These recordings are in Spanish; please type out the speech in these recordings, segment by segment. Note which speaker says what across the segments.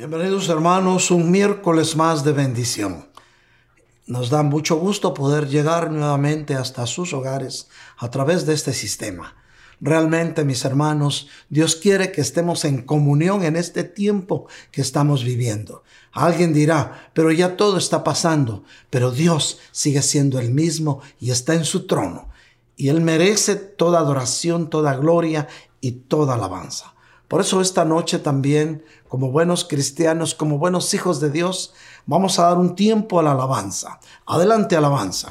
Speaker 1: Bienvenidos hermanos, un miércoles más de bendición. Nos da mucho gusto poder llegar nuevamente hasta sus hogares a través de este sistema. Realmente, mis hermanos, Dios quiere que estemos en comunión en este tiempo que estamos viviendo. Alguien dirá, pero ya todo está pasando, pero Dios sigue siendo el mismo y está en su trono. Y Él merece toda adoración, toda gloria y toda alabanza. Por eso esta noche también, como buenos cristianos, como buenos hijos de Dios, vamos a dar un tiempo a la alabanza. Adelante alabanza.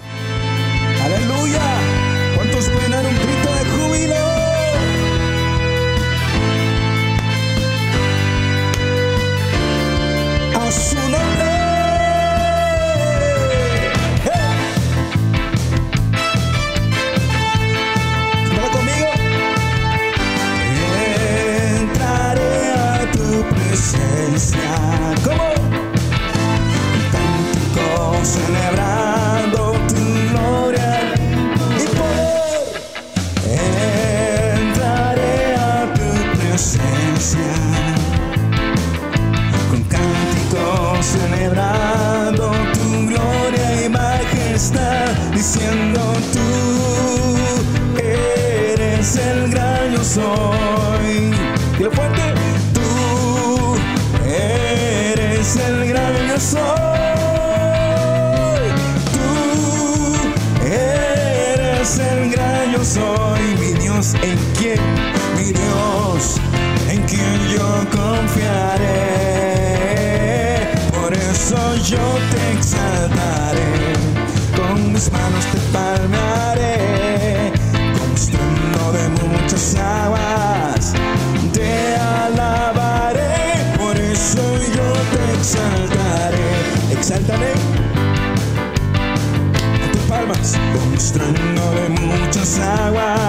Speaker 1: essas águas.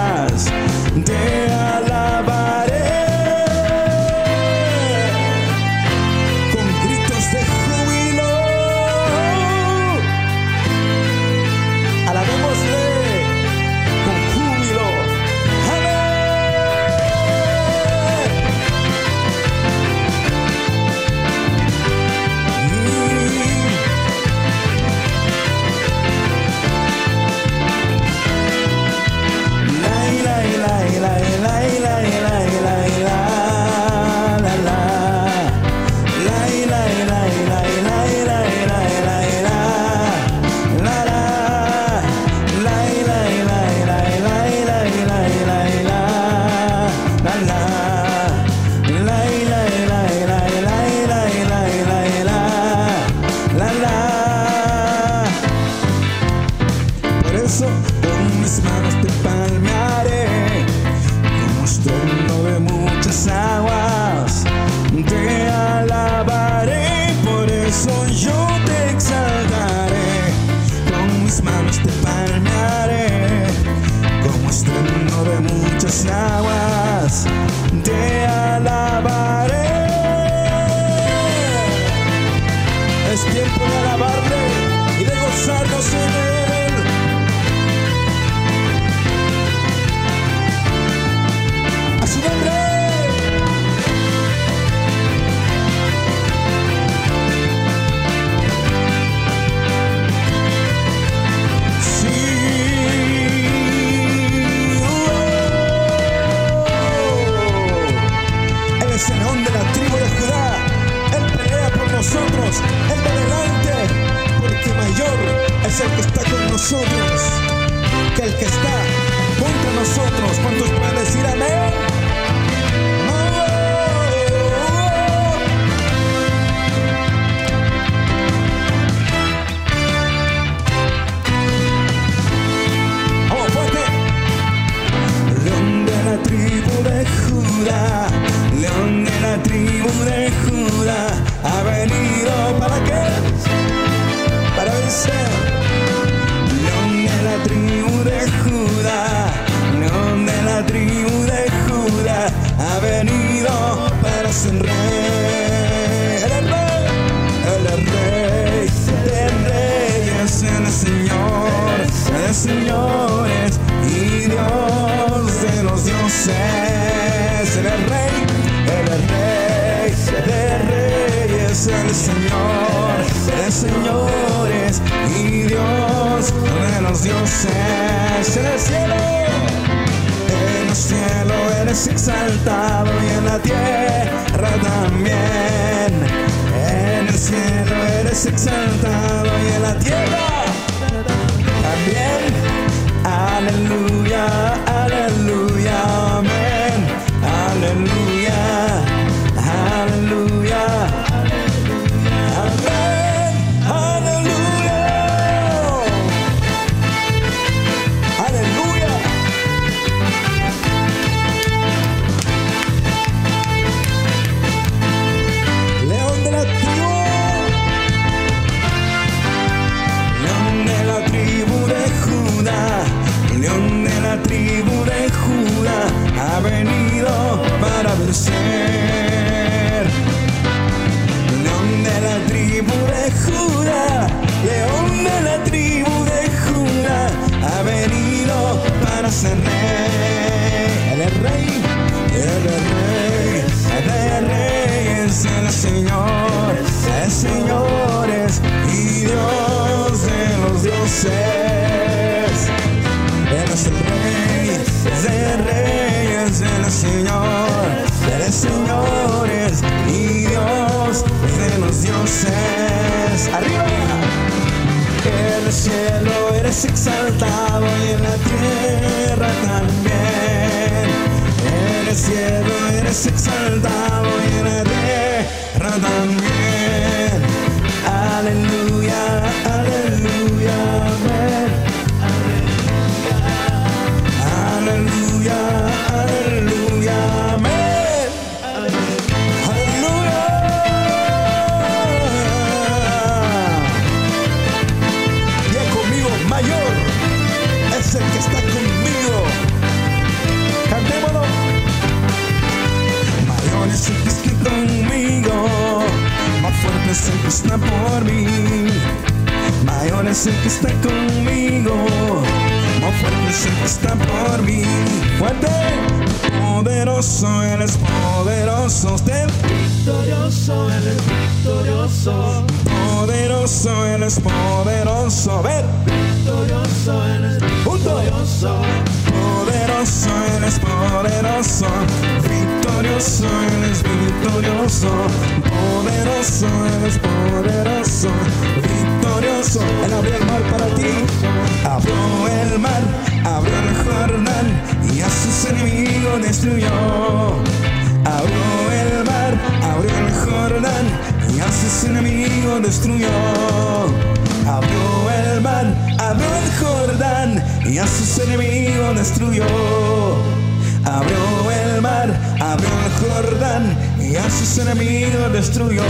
Speaker 1: destruyó.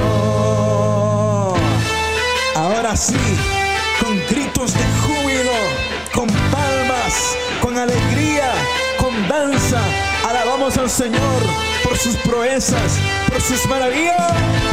Speaker 1: Ahora sí, con gritos de júbilo, con palmas, con alegría, con danza, alabamos al Señor por sus proezas, por sus maravillas.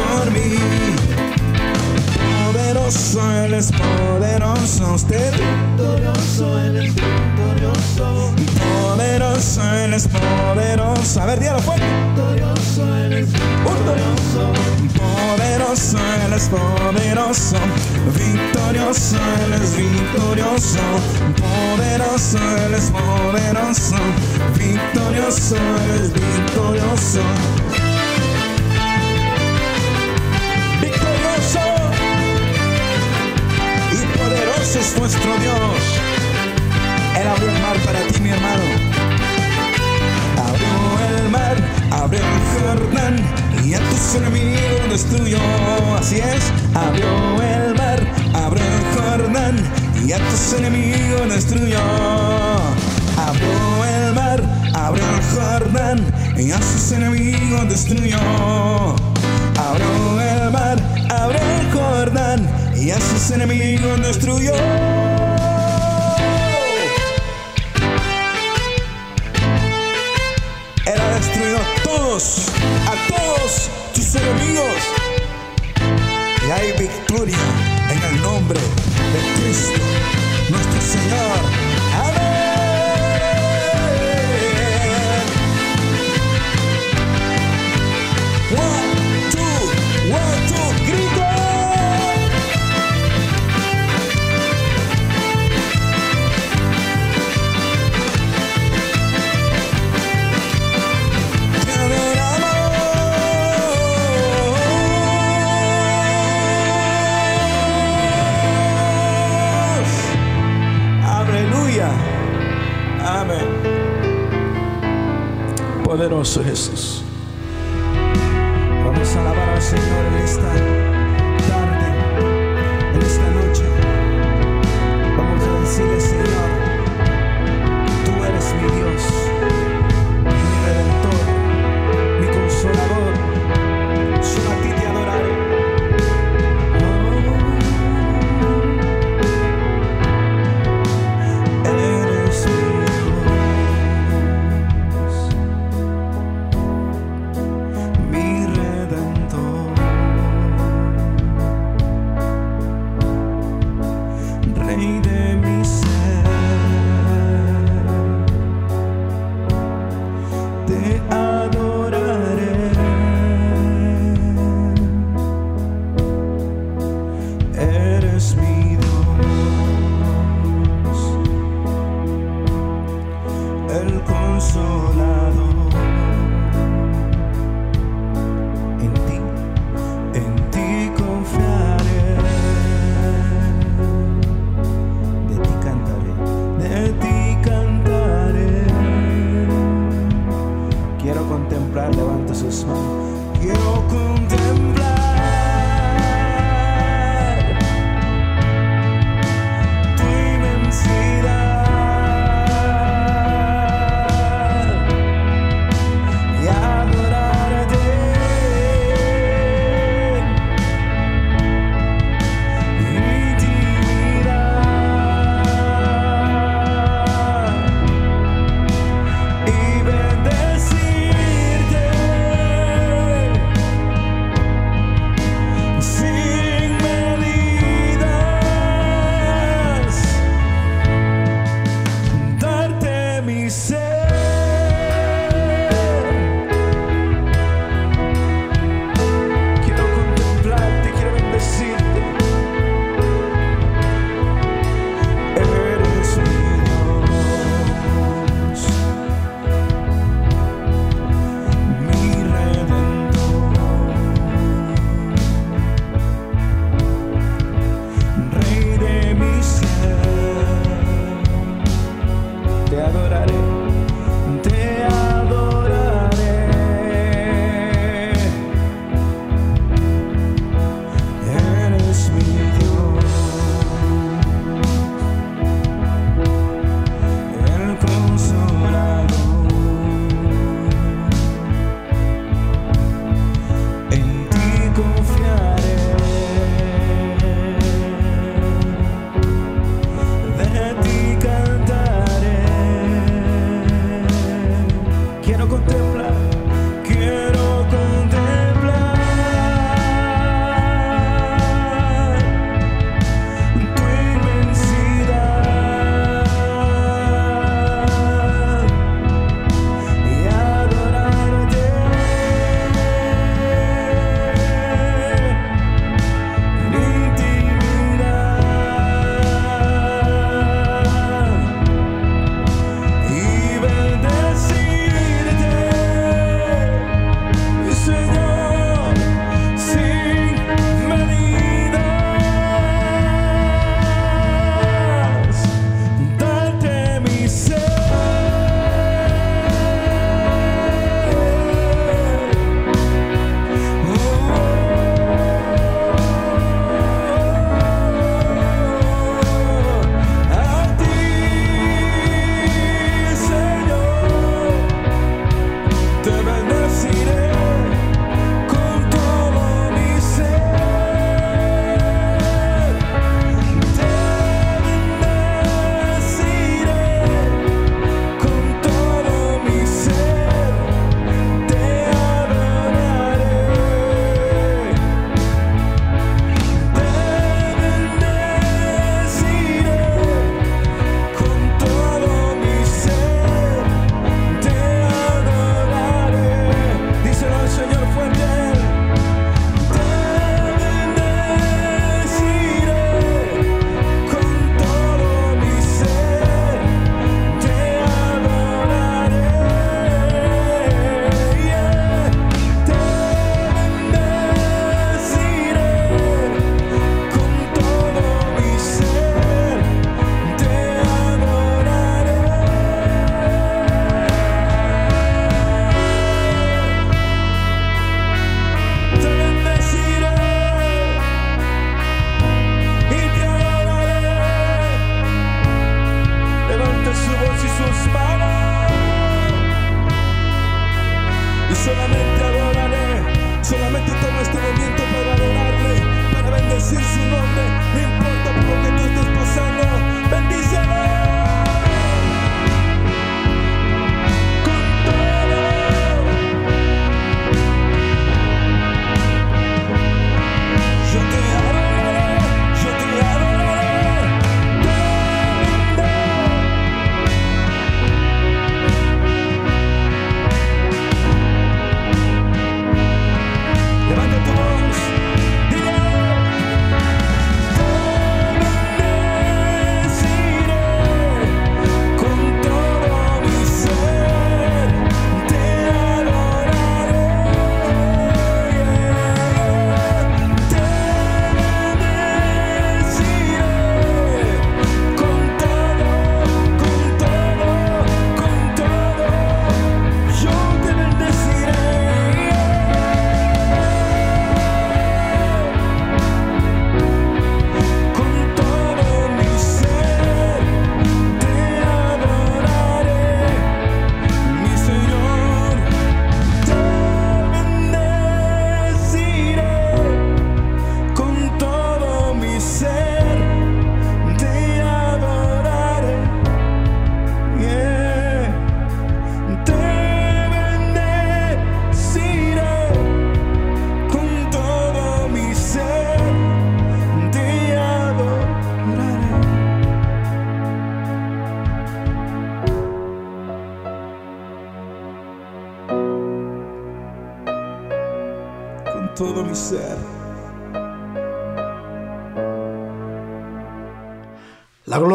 Speaker 1: por mí. Poderoso eres, poderoso usted.
Speaker 2: Victorioso eres, victorioso.
Speaker 1: Poderoso eres, poderoso. A ver, dígalo fuerte.
Speaker 2: Victorioso eres, victorioso.
Speaker 1: Poderoso eres, poderoso. Victorioso eres, victorioso. Poderoso eres, poderoso. Victorioso eres, victorioso. Es nuestro Dios. Él abrió el mar para ti, mi hermano. Abrió el mar, abrió el Jordán y a tus enemigos destruyó. Así es, abrió el mar, abrió el Jordán y a tus enemigos destruyó. Abrió el mar, abrió el Jordán y a sus enemigos destruyó. Abrió el mar, abrió el Jordán y a sus enemigos destruyó. Él ha destruido a todos, a todos sus enemigos. Y hay victoria en el nombre de Cristo, nuestro Señor. poderoso Jesús. Vamos a alabar al Señor en esta noche.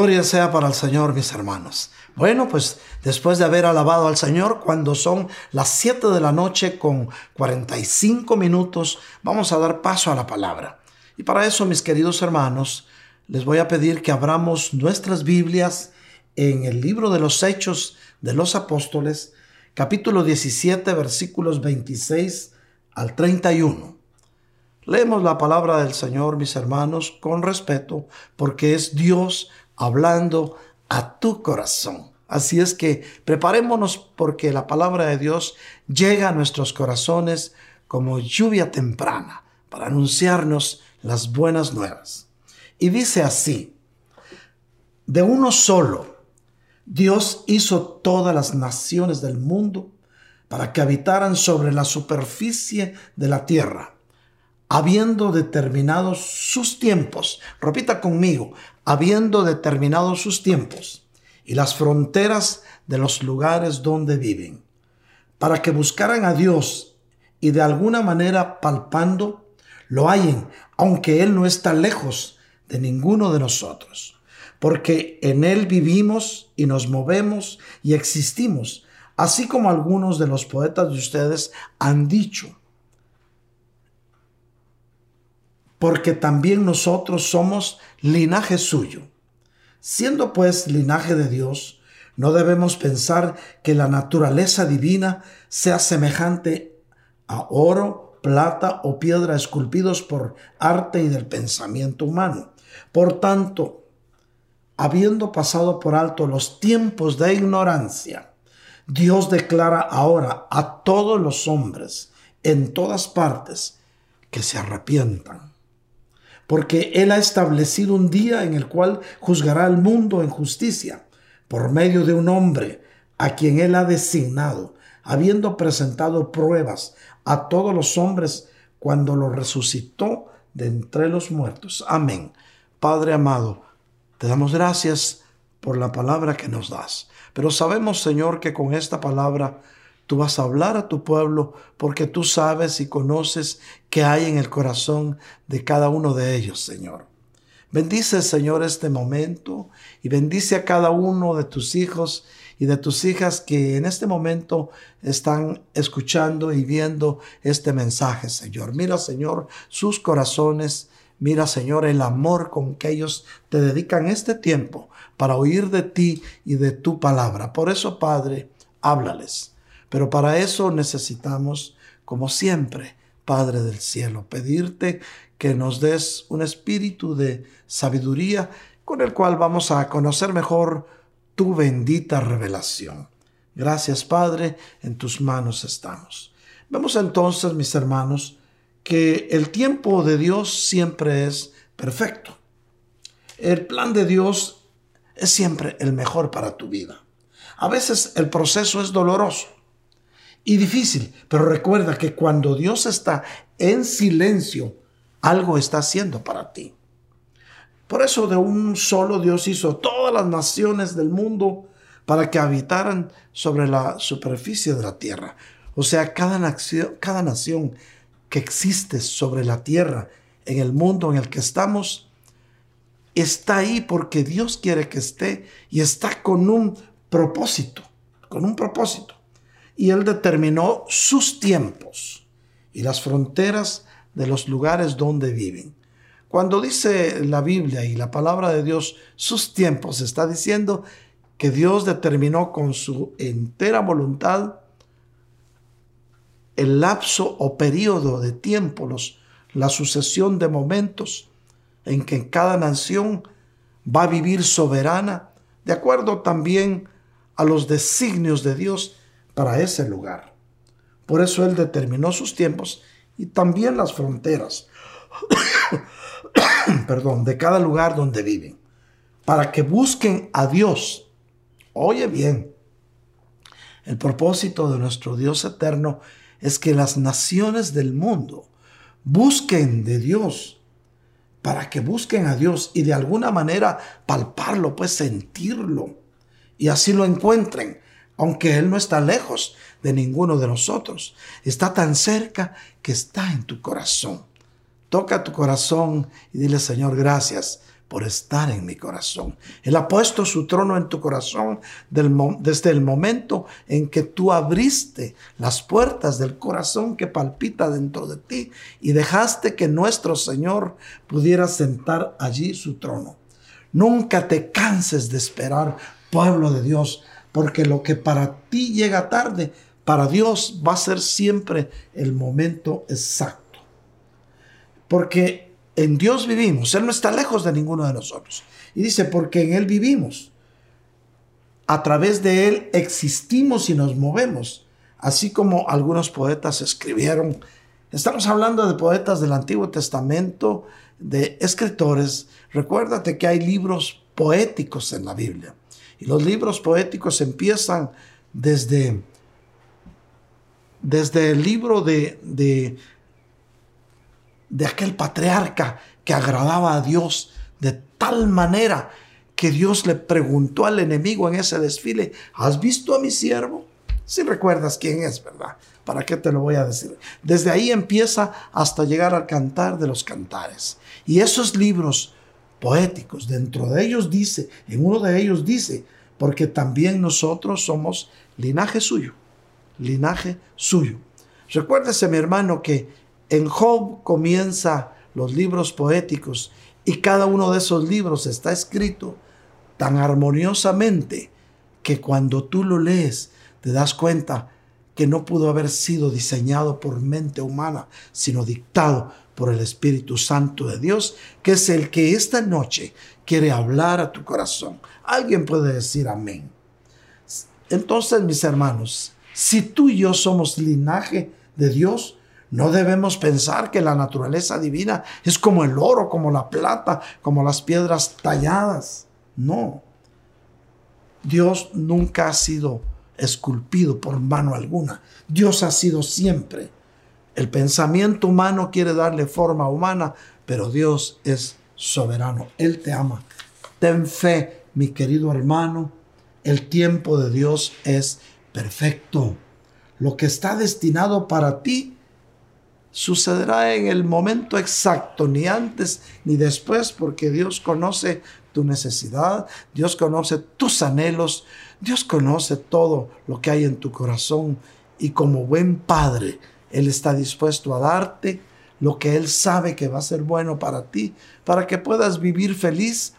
Speaker 3: Gloria sea para el Señor, mis hermanos. Bueno, pues después de haber alabado al Señor, cuando son las 7 de la noche con 45 minutos, vamos a dar paso a la palabra. Y para eso, mis queridos hermanos, les voy a pedir que abramos nuestras Biblias en el libro de los Hechos de los Apóstoles, capítulo 17, versículos 26 al 31. Leemos la palabra del Señor, mis hermanos, con respeto, porque es Dios hablando a tu corazón. Así es que preparémonos porque la palabra de Dios llega a nuestros corazones como lluvia temprana para anunciarnos las buenas nuevas. Y dice así, de uno solo, Dios hizo todas las naciones del mundo para que habitaran sobre la superficie de la tierra habiendo determinado sus tiempos, repita conmigo, habiendo determinado sus tiempos y las fronteras de los lugares donde viven, para que buscaran a Dios y de alguna manera palpando, lo hallen, aunque Él no está lejos de ninguno de nosotros, porque en Él vivimos y nos movemos y existimos, así como algunos de los poetas de ustedes han dicho. Porque también nosotros somos linaje suyo. Siendo pues linaje de Dios, no debemos pensar que la naturaleza divina sea semejante a oro, plata o piedra esculpidos por arte y del pensamiento humano. Por tanto, habiendo pasado por alto los tiempos de ignorancia, Dios declara ahora a todos los hombres en todas partes que se arrepientan porque Él ha establecido un día en el cual juzgará al mundo en justicia por medio de un hombre a quien Él ha designado, habiendo presentado pruebas a todos los hombres cuando lo resucitó de entre los muertos. Amén. Padre amado, te damos gracias por la palabra que nos das. Pero sabemos, Señor, que con esta palabra Tú vas a hablar a tu pueblo porque tú sabes y conoces que hay en el corazón de cada uno de ellos, Señor. Bendice, Señor, este momento y bendice a cada uno de tus hijos y de tus hijas que en este momento están escuchando y viendo este mensaje, Señor. Mira, Señor, sus corazones. Mira, Señor, el amor con que ellos te dedican este tiempo para oír de ti y de tu palabra. Por eso, Padre, háblales. Pero para eso necesitamos, como siempre, Padre del cielo, pedirte que nos des un espíritu de sabiduría con el cual vamos a conocer mejor tu bendita revelación. Gracias, Padre, en tus manos estamos. Vemos entonces, mis hermanos, que el tiempo de Dios siempre es perfecto. El plan de Dios es siempre el mejor para tu vida. A veces el proceso es doloroso y difícil, pero recuerda que cuando Dios está en silencio, algo está haciendo para ti. Por eso de un solo Dios hizo todas las naciones del mundo para que habitaran sobre la superficie de la tierra. O sea, cada nación, cada nación que existe sobre la tierra, en el mundo en el que estamos, está ahí porque Dios quiere que esté y está con un propósito, con un propósito. Y Él determinó sus tiempos y las fronteras de los lugares donde viven. Cuando dice la Biblia y la palabra de Dios sus tiempos, está diciendo que Dios determinó con su entera voluntad el lapso o periodo de tiempo, la sucesión de momentos en que cada nación va a vivir soberana, de acuerdo también a los designios de Dios para ese lugar. Por eso Él determinó sus tiempos y también las fronteras. perdón, de cada lugar donde viven, para que busquen a Dios. Oye bien, el propósito de nuestro Dios eterno es que las naciones del mundo busquen de Dios, para que busquen a Dios y de alguna manera palparlo, pues sentirlo, y así lo encuentren, aunque Él no está lejos de ninguno de nosotros, está tan cerca que está en tu corazón. Toca tu corazón y dile, Señor, gracias por estar en mi corazón. Él ha puesto su trono en tu corazón desde el momento en que tú abriste las puertas del corazón que palpita dentro de ti y dejaste que nuestro Señor pudiera sentar allí su trono. Nunca te canses de esperar, pueblo de Dios, porque lo que para ti llega tarde, para Dios va a ser siempre el momento exacto. Porque en Dios vivimos. Él no está lejos de ninguno de nosotros. Y dice, porque en Él vivimos. A través de Él existimos y nos movemos. Así como algunos poetas escribieron. Estamos hablando de poetas del Antiguo Testamento, de escritores. Recuérdate que hay libros poéticos en la Biblia. Y los libros poéticos empiezan desde, desde el libro de, de de aquel patriarca que agradaba a Dios de tal manera que Dios le preguntó al enemigo en ese desfile, ¿has visto a mi siervo? Si recuerdas quién es, ¿verdad? ¿Para qué te lo voy a decir? Desde ahí empieza hasta llegar al cantar de los cantares. Y esos libros poéticos, dentro de ellos dice, en uno de ellos dice, porque también nosotros somos linaje suyo, linaje suyo. Recuérdese, mi hermano, que en Job comienza los libros poéticos y cada uno de esos libros está escrito tan armoniosamente que cuando tú lo lees te das cuenta que no pudo haber sido diseñado por mente humana, sino dictado por el Espíritu Santo de Dios, que es el que esta noche quiere hablar a tu corazón. Alguien puede decir amén. Entonces, mis hermanos, si tú y yo somos linaje de Dios, no debemos pensar que la naturaleza divina es como el oro, como la plata, como las piedras talladas. No. Dios nunca ha sido esculpido por mano alguna. Dios ha sido siempre. El pensamiento humano quiere darle forma humana, pero Dios es soberano. Él te ama. Ten fe, mi querido hermano. El tiempo de Dios es perfecto. Lo que está destinado para ti sucederá en el momento exacto, ni antes ni después, porque Dios conoce tu necesidad, Dios conoce tus anhelos, Dios conoce todo lo que hay en tu corazón y como buen padre, Él está dispuesto a darte lo que Él sabe que va a ser bueno para ti, para que puedas vivir feliz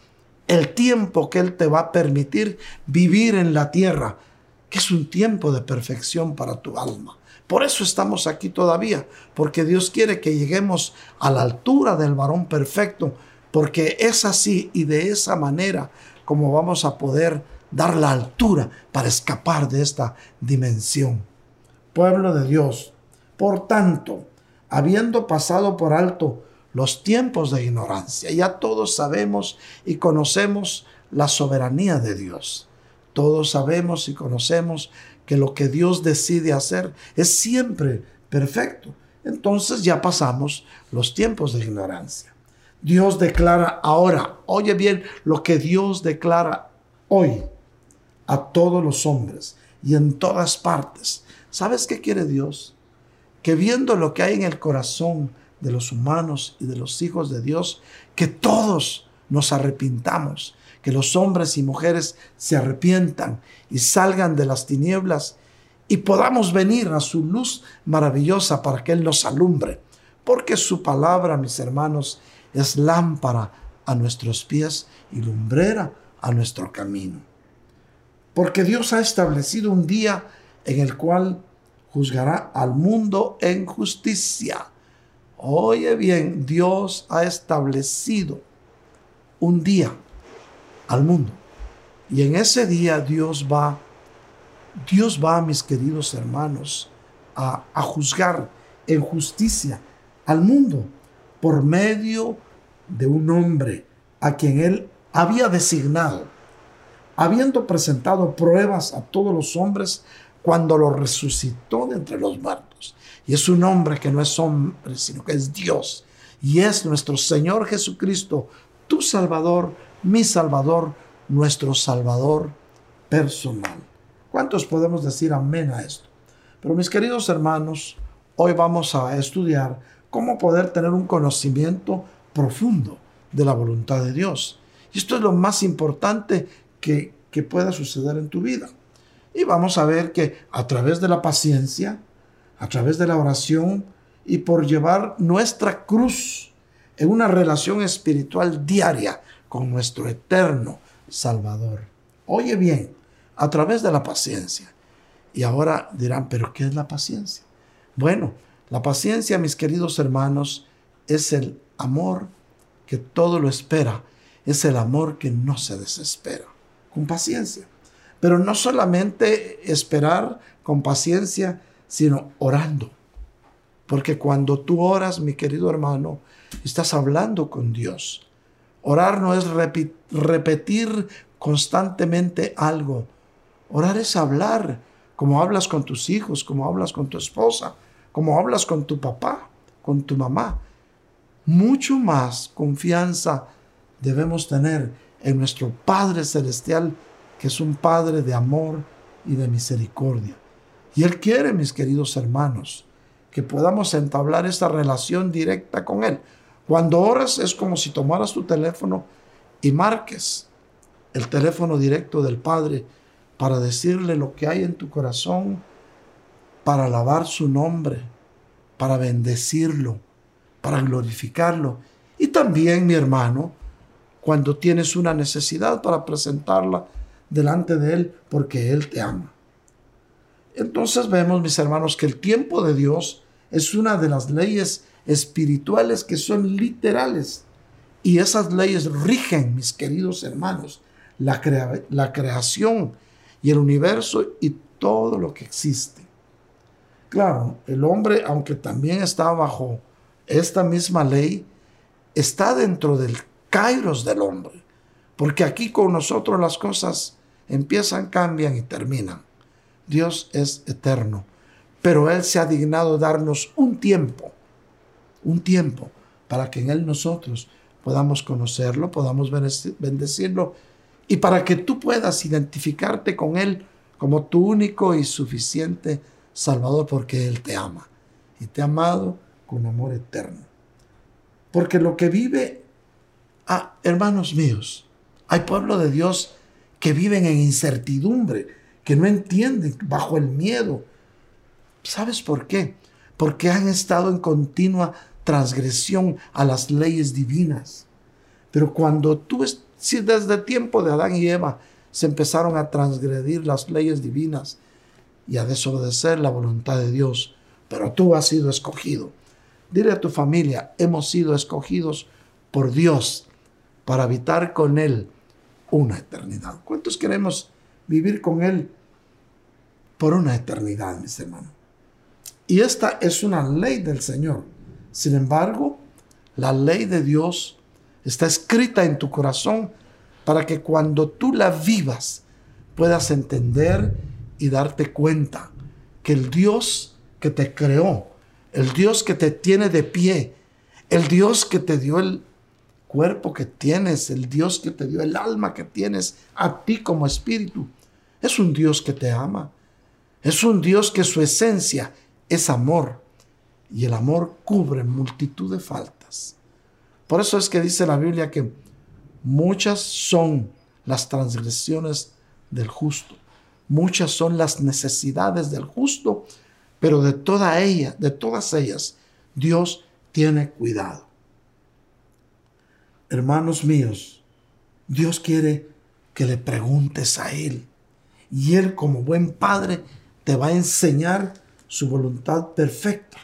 Speaker 3: el tiempo que Él te va a permitir vivir en la tierra, que es un tiempo de perfección para tu alma. Por eso estamos aquí todavía, porque Dios quiere que lleguemos a la altura del varón perfecto, porque es así y de esa manera como vamos a poder dar la altura para escapar de esta dimensión. Pueblo de Dios, Por tanto, habiendo pasado por alto los tiempos de ignorancia, ya todos sabemos y conocemos la soberanía de Dios. Todos sabemos y conocemos que lo que Dios decide hacer es siempre perfecto. Entonces ya pasamos los tiempos de ignorancia. Dios declara ahora, oye bien lo que Dios declara hoy a todos los hombres y en todas partes. ¿Sabes qué quiere Dios? Que viendo lo que hay en el corazón de los humanos y de los hijos de Dios, que todos nos arrepintamos, que los hombres y mujeres se arrepientan y salgan de las tinieblas y podamos venir a su luz maravillosa para que Él nos alumbre. Porque su palabra, mis hermanos, es lámpara a nuestros pies y lumbrera a nuestro camino. Porque Dios ha establecido un día en el cual juzgará al mundo en justicia. Oye bien, Dios ha establecido un día al mundo. Y en ese día Dios va, Dios va, mis queridos hermanos, a, a juzgar en justicia al mundo por medio de un hombre a quien él había designado, habiendo presentado pruebas a todos los hombres cuando lo resucitó de entre los muertos. Y es un hombre que no es hombre, sino que es Dios. Y es nuestro Señor Jesucristo, tu Salvador, mi Salvador, nuestro Salvador personal. ¿Cuántos podemos decir amén a esto? Pero mis queridos hermanos, hoy vamos a estudiar cómo poder tener un conocimiento profundo de la voluntad de Dios. Y esto es lo más importante que, que pueda suceder en tu vida. Y vamos a ver que a través de la paciencia, a través de la oración y por llevar nuestra cruz en una relación espiritual diaria con nuestro eterno Salvador. Oye bien, a través de la paciencia. Y ahora dirán, pero ¿qué es la paciencia? Bueno, la paciencia, mis queridos hermanos, es el amor que todo lo espera, es el amor que no se desespera, con paciencia. Pero no solamente esperar con paciencia, sino orando. Porque cuando tú oras, mi querido hermano, estás hablando con Dios. Orar no es repetir constantemente algo. Orar es hablar como hablas con tus hijos, como hablas con tu esposa, como hablas con tu papá, con tu mamá mucho más confianza debemos tener en nuestro Padre Celestial, que es un Padre de amor y de misericordia. Y Él quiere, mis queridos hermanos, que podamos entablar esta relación directa con Él. Cuando oras es como si tomaras tu teléfono y marques el teléfono directo del Padre para decirle lo que hay en tu corazón, para alabar su nombre, para bendecirlo, para glorificarlo. Y también, mi hermano, cuando tienes una necesidad para presentarla delante de Él, porque Él te ama. Entonces vemos, mis hermanos, que el tiempo de Dios es una de las leyes espirituales que son literales. Y esas leyes rigen, mis queridos hermanos, la, la creación y el universo y todo lo que existe. Claro, el hombre, aunque también está bajo esta misma ley está dentro del kairos del hombre, porque aquí con nosotros las cosas empiezan, cambian y terminan. Dios es eterno, pero Él se ha dignado darnos un tiempo, un tiempo para que en Él nosotros podamos conocerlo, podamos bendecirlo y para que tú puedas identificarte con Él como tu único y suficiente Salvador, porque Él te ama y te ha amado con amor eterno. Porque lo que vive, ah, hermanos míos, hay pueblo de Dios que viven en incertidumbre, que no entienden bajo el miedo. ¿Sabes por qué? Porque han estado en continua transgresión a las leyes divinas. Pero cuando tú, si desde tiempo de Adán y Eva se empezaron a transgredir las leyes divinas y a desobedecer la voluntad de Dios, pero tú has sido escogido Dile a tu familia, hemos sido escogidos por Dios para habitar con Él una eternidad. ¿Cuántos queremos vivir con Él por una eternidad, mis hermanos? Y esta es una ley del Señor. Sin embargo, la ley de Dios está escrita en tu corazón para que cuando tú la vivas puedas entender y darte cuenta que el Dios que te creó, el Dios que te tiene de pie, el Dios que te dio el cuerpo que tienes, el Dios que te dio el alma que tienes a ti como espíritu, es un Dios que te ama. Es un Dios que su esencia es amor. Y el amor cubre multitud de faltas. Por eso es que dice la Biblia que muchas son las transgresiones del justo. Muchas son las necesidades del justo, pero de toda ella, de todas ellas, Dios tiene cuidado. Hermanos míos, Dios quiere que le preguntes a Él. Y Él como buen padre te va a enseñar su voluntad perfecta.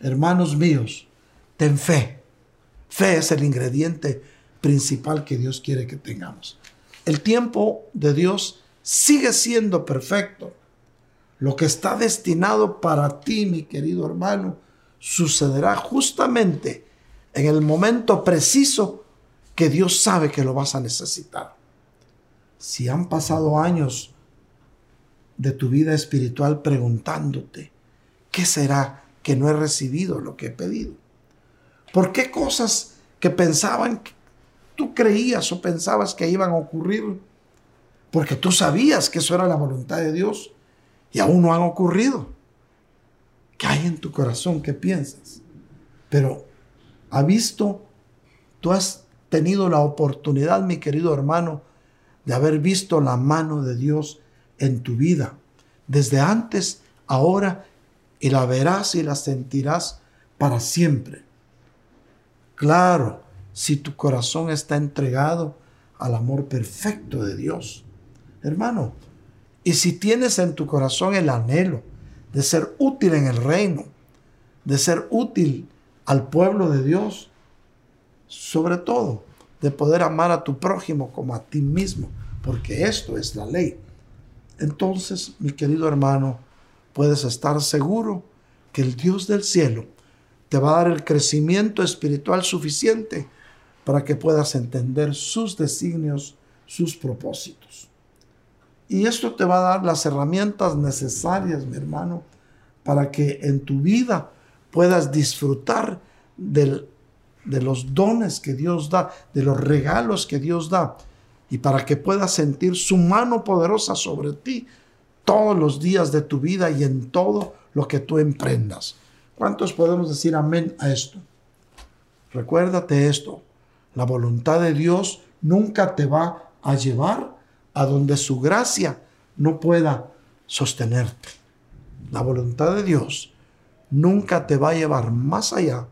Speaker 3: Hermanos míos, ten fe. Fe es el ingrediente principal que Dios quiere que tengamos. El tiempo de Dios sigue siendo perfecto. Lo que está destinado para ti, mi querido hermano, sucederá justamente en el momento preciso que Dios sabe que lo vas a necesitar. Si han pasado años de tu vida espiritual preguntándote, ¿qué será que no he recibido lo que he pedido? ¿Por qué cosas que pensaban, tú creías o pensabas que iban a ocurrir porque tú sabías que eso era la voluntad de Dios y aún no han ocurrido. ¿Qué hay en tu corazón? ¿Qué piensas? Pero ha visto, tú has tenido la oportunidad, mi querido hermano, de haber visto la mano de Dios en tu vida, desde antes, ahora, y la verás y la sentirás para siempre. Claro, si tu corazón está entregado al amor perfecto de Dios hermano. Y si tienes en tu corazón el anhelo de ser útil en el reino, de ser útil al pueblo de Dios, sobre todo de poder amar a tu prójimo como a ti mismo, porque esto es la ley. Entonces, mi querido hermano, puedes estar seguro que el Dios del cielo te va a dar el crecimiento espiritual suficiente para que puedas entender sus designios, sus propósitos. Y esto te va a dar las herramientas necesarias, mi hermano, para que en tu vida puedas disfrutar de los dones que Dios da, de los regalos que Dios da, y para que puedas sentir su mano poderosa sobre ti todos los días de tu vida y en todo lo que tú emprendas. ¿Cuántos podemos decir amén a esto? Recuérdate esto, la voluntad de Dios nunca te va a llevar a donde su gracia no pueda sostenerte. La voluntad de Dios nunca te va a llevar más allá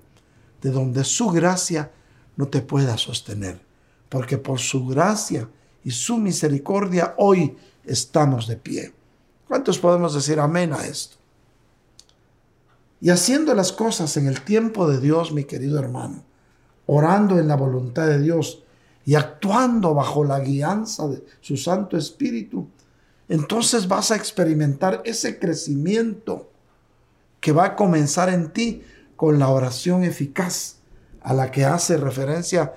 Speaker 3: de donde su gracia no te pueda sostener. Porque por su gracia y su misericordia hoy estamos de pie. ¿Cuántos podemos decir amén a esto? Y haciendo las cosas en el tiempo de Dios, mi querido hermano, orando en la voluntad de Dios, y actuando bajo la guianza de su Santo Espíritu, entonces vas a experimentar ese crecimiento que va a comenzar en ti con la oración eficaz a la que hace referencia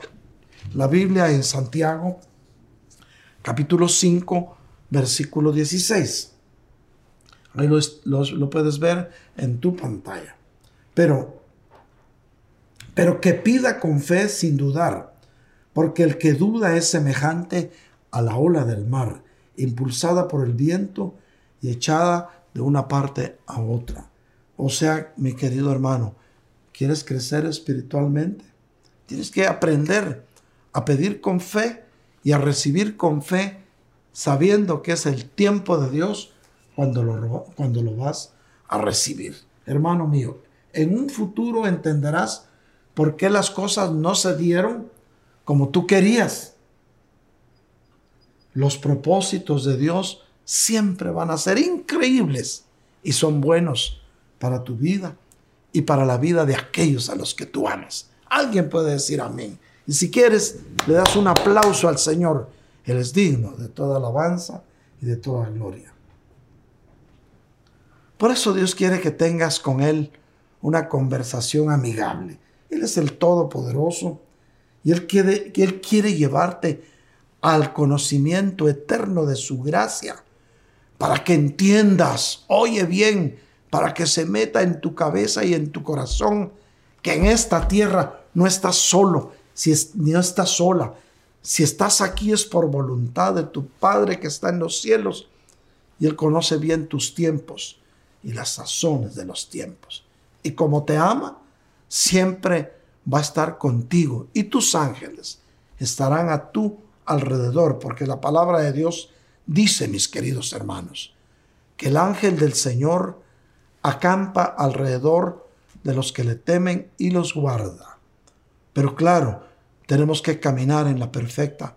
Speaker 3: la Biblia en Santiago, capítulo 5, versículo 16. Ahí lo, lo puedes ver en tu pantalla. Pero, pero que pida con fe sin dudar porque el que duda es semejante a la ola del mar, impulsada por el viento y echada de una parte a otra. O sea, mi querido hermano, ¿quieres crecer espiritualmente? Tienes que aprender a pedir con fe y a recibir con fe, sabiendo que es el tiempo de Dios cuando lo, cuando lo vas a recibir. Hermano mío, en un futuro entenderás por qué las cosas no se dieron como tú querías. Los propósitos de Dios siempre van a ser increíbles y son buenos para tu vida y para la vida de aquellos a los que tú amas. Alguien puede decir amén. Y si quieres, le das un aplauso al Señor. Él es digno de toda alabanza y de toda gloria. Por eso Dios quiere que tengas con Él una conversación amigable. Él es el Todopoderoso y Él quiere, Él quiere llevarte al conocimiento eterno de su gracia, para que entiendas, oye bien, para que se meta en tu cabeza y en tu corazón que en esta tierra no estás solo, si no estás sola. Si estás aquí es por voluntad de tu Padre que está en los cielos y Él conoce bien tus tiempos y las sazones de los tiempos. Y como te ama, siempre va a estar contigo y tus ángeles estarán a tu alrededor, porque la palabra de Dios dice, mis queridos hermanos, que el ángel del Señor acampa alrededor de los que le temen y los guarda. Pero claro, tenemos que caminar en la perfecta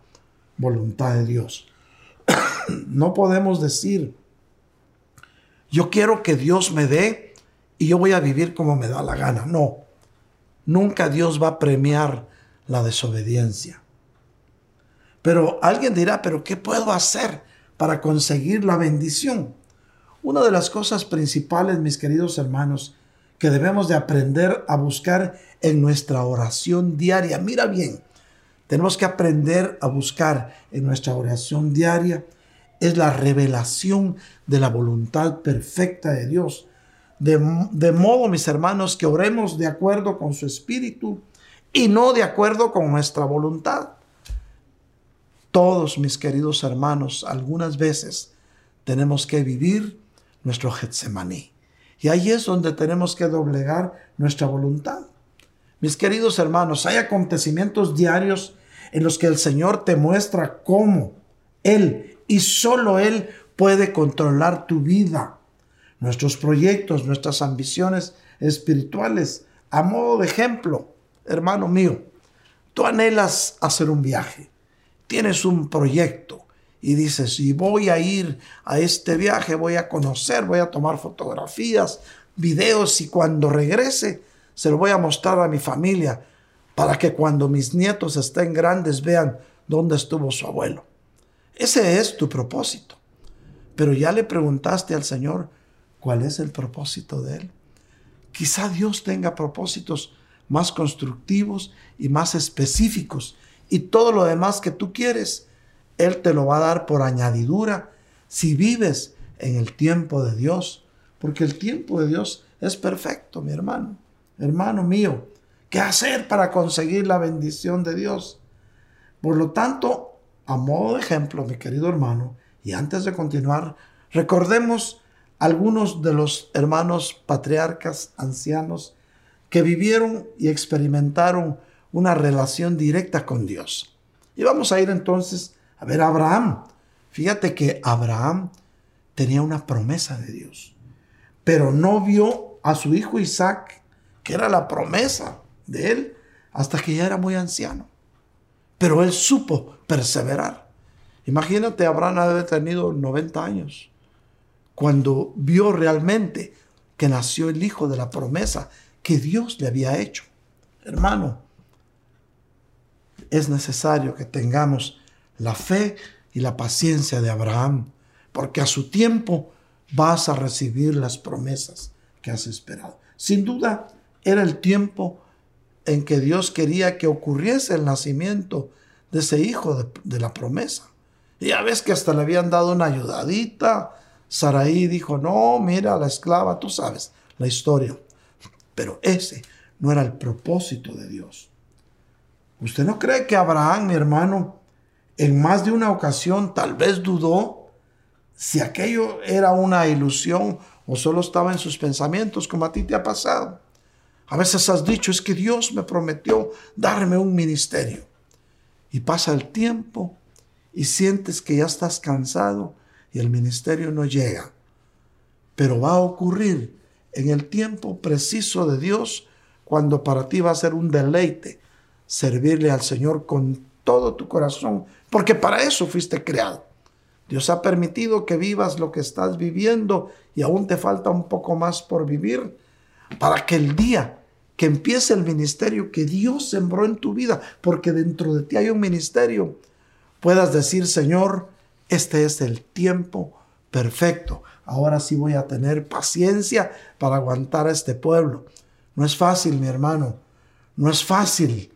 Speaker 3: voluntad de Dios. no podemos decir, yo quiero que Dios me dé y yo voy a vivir como me da la gana. No, nunca Dios va a premiar la desobediencia. Pero alguien dirá, pero ¿qué puedo hacer para conseguir la bendición? Una de las cosas principales, mis queridos hermanos, que debemos de aprender a buscar en nuestra oración diaria. Mira bien, tenemos que aprender a buscar en nuestra oración diaria es la revelación de la voluntad perfecta de Dios. De, de, modo, mis hermanos, que oremos de acuerdo con su espíritu y no de acuerdo con nuestra voluntad. Todos, mis queridos hermanos, algunas veces tenemos que vivir nuestro Getsemaní. Y ahí es donde tenemos que doblegar nuestra voluntad. Mis queridos hermanos, hay acontecimientos diarios en los que el Señor te muestra cómo Él y solo Él puede controlar tu vida, nuestros proyectos, nuestras ambiciones espirituales. A modo de ejemplo, hermano mío, tú anhelas hacer un viaje, tienes un proyecto y dices, y voy a ir a este viaje, voy a conocer, voy a tomar fotografías, videos y cuando regrese se lo voy a mostrar a mi familia para que cuando mis nietos estén grandes vean dónde estuvo su abuelo. Ese es tu propósito. Pero ya le preguntaste al Señor cuál es el propósito de Él. Quizá Dios tenga propósitos más constructivos y más específicos. Y todo lo demás que tú quieres, Él te lo va a dar por añadidura si vives en el tiempo de Dios. Porque el tiempo de Dios es perfecto, mi hermano hermano mío, ¿qué hacer para conseguir la bendición de Dios? Por lo tanto, a modo de ejemplo, mi querido hermano, y antes de continuar, recordemos algunos de los hermanos patriarcas ancianos que vivieron y experimentaron una relación directa con Dios. Y vamos a ir entonces a ver Abraham. Fíjate que Abraham tenía una promesa de Dios, pero no vio a su hijo Isaac que era la promesa de él, hasta que ya era muy anciano. Pero él supo perseverar. Imagínate, Abraham haber tenido 90 años cuando vio realmente que nació el hijo de la promesa que Dios le había hecho. Hermano, es necesario que tengamos la fe y la paciencia de Abraham, porque a su tiempo vas a recibir las promesas que has esperado. Sin duda, era el tiempo en que Dios quería que ocurriese el nacimiento de ese hijo de, la promesa. Y ya ves que hasta le habían dado una ayudadita. Saraí dijo, no, mira, la esclava, tú sabes la historia. Pero ese no era el propósito de Dios. ¿Usted no cree que Abraham, mi hermano, en más de una ocasión tal vez dudó si aquello era una ilusión o solo estaba en sus pensamientos como a ti te ha pasado? A veces has dicho, es que Dios me prometió darme un ministerio. Y pasa el tiempo y sientes que ya estás cansado y el ministerio no llega. Pero va a ocurrir en el tiempo preciso de Dios cuando para ti va a ser un deleite servirle al Señor con todo tu corazón, porque para eso fuiste creado. Dios ha permitido que vivas lo que estás viviendo y aún te falta un poco más por vivir para que el día que empiece el ministerio que Dios sembró en tu vida, porque dentro de ti hay un ministerio, puedas decir, Señor, este es el tiempo perfecto. Ahora sí voy a tener paciencia para aguantar a este pueblo. No es fácil, mi hermano. No es fácil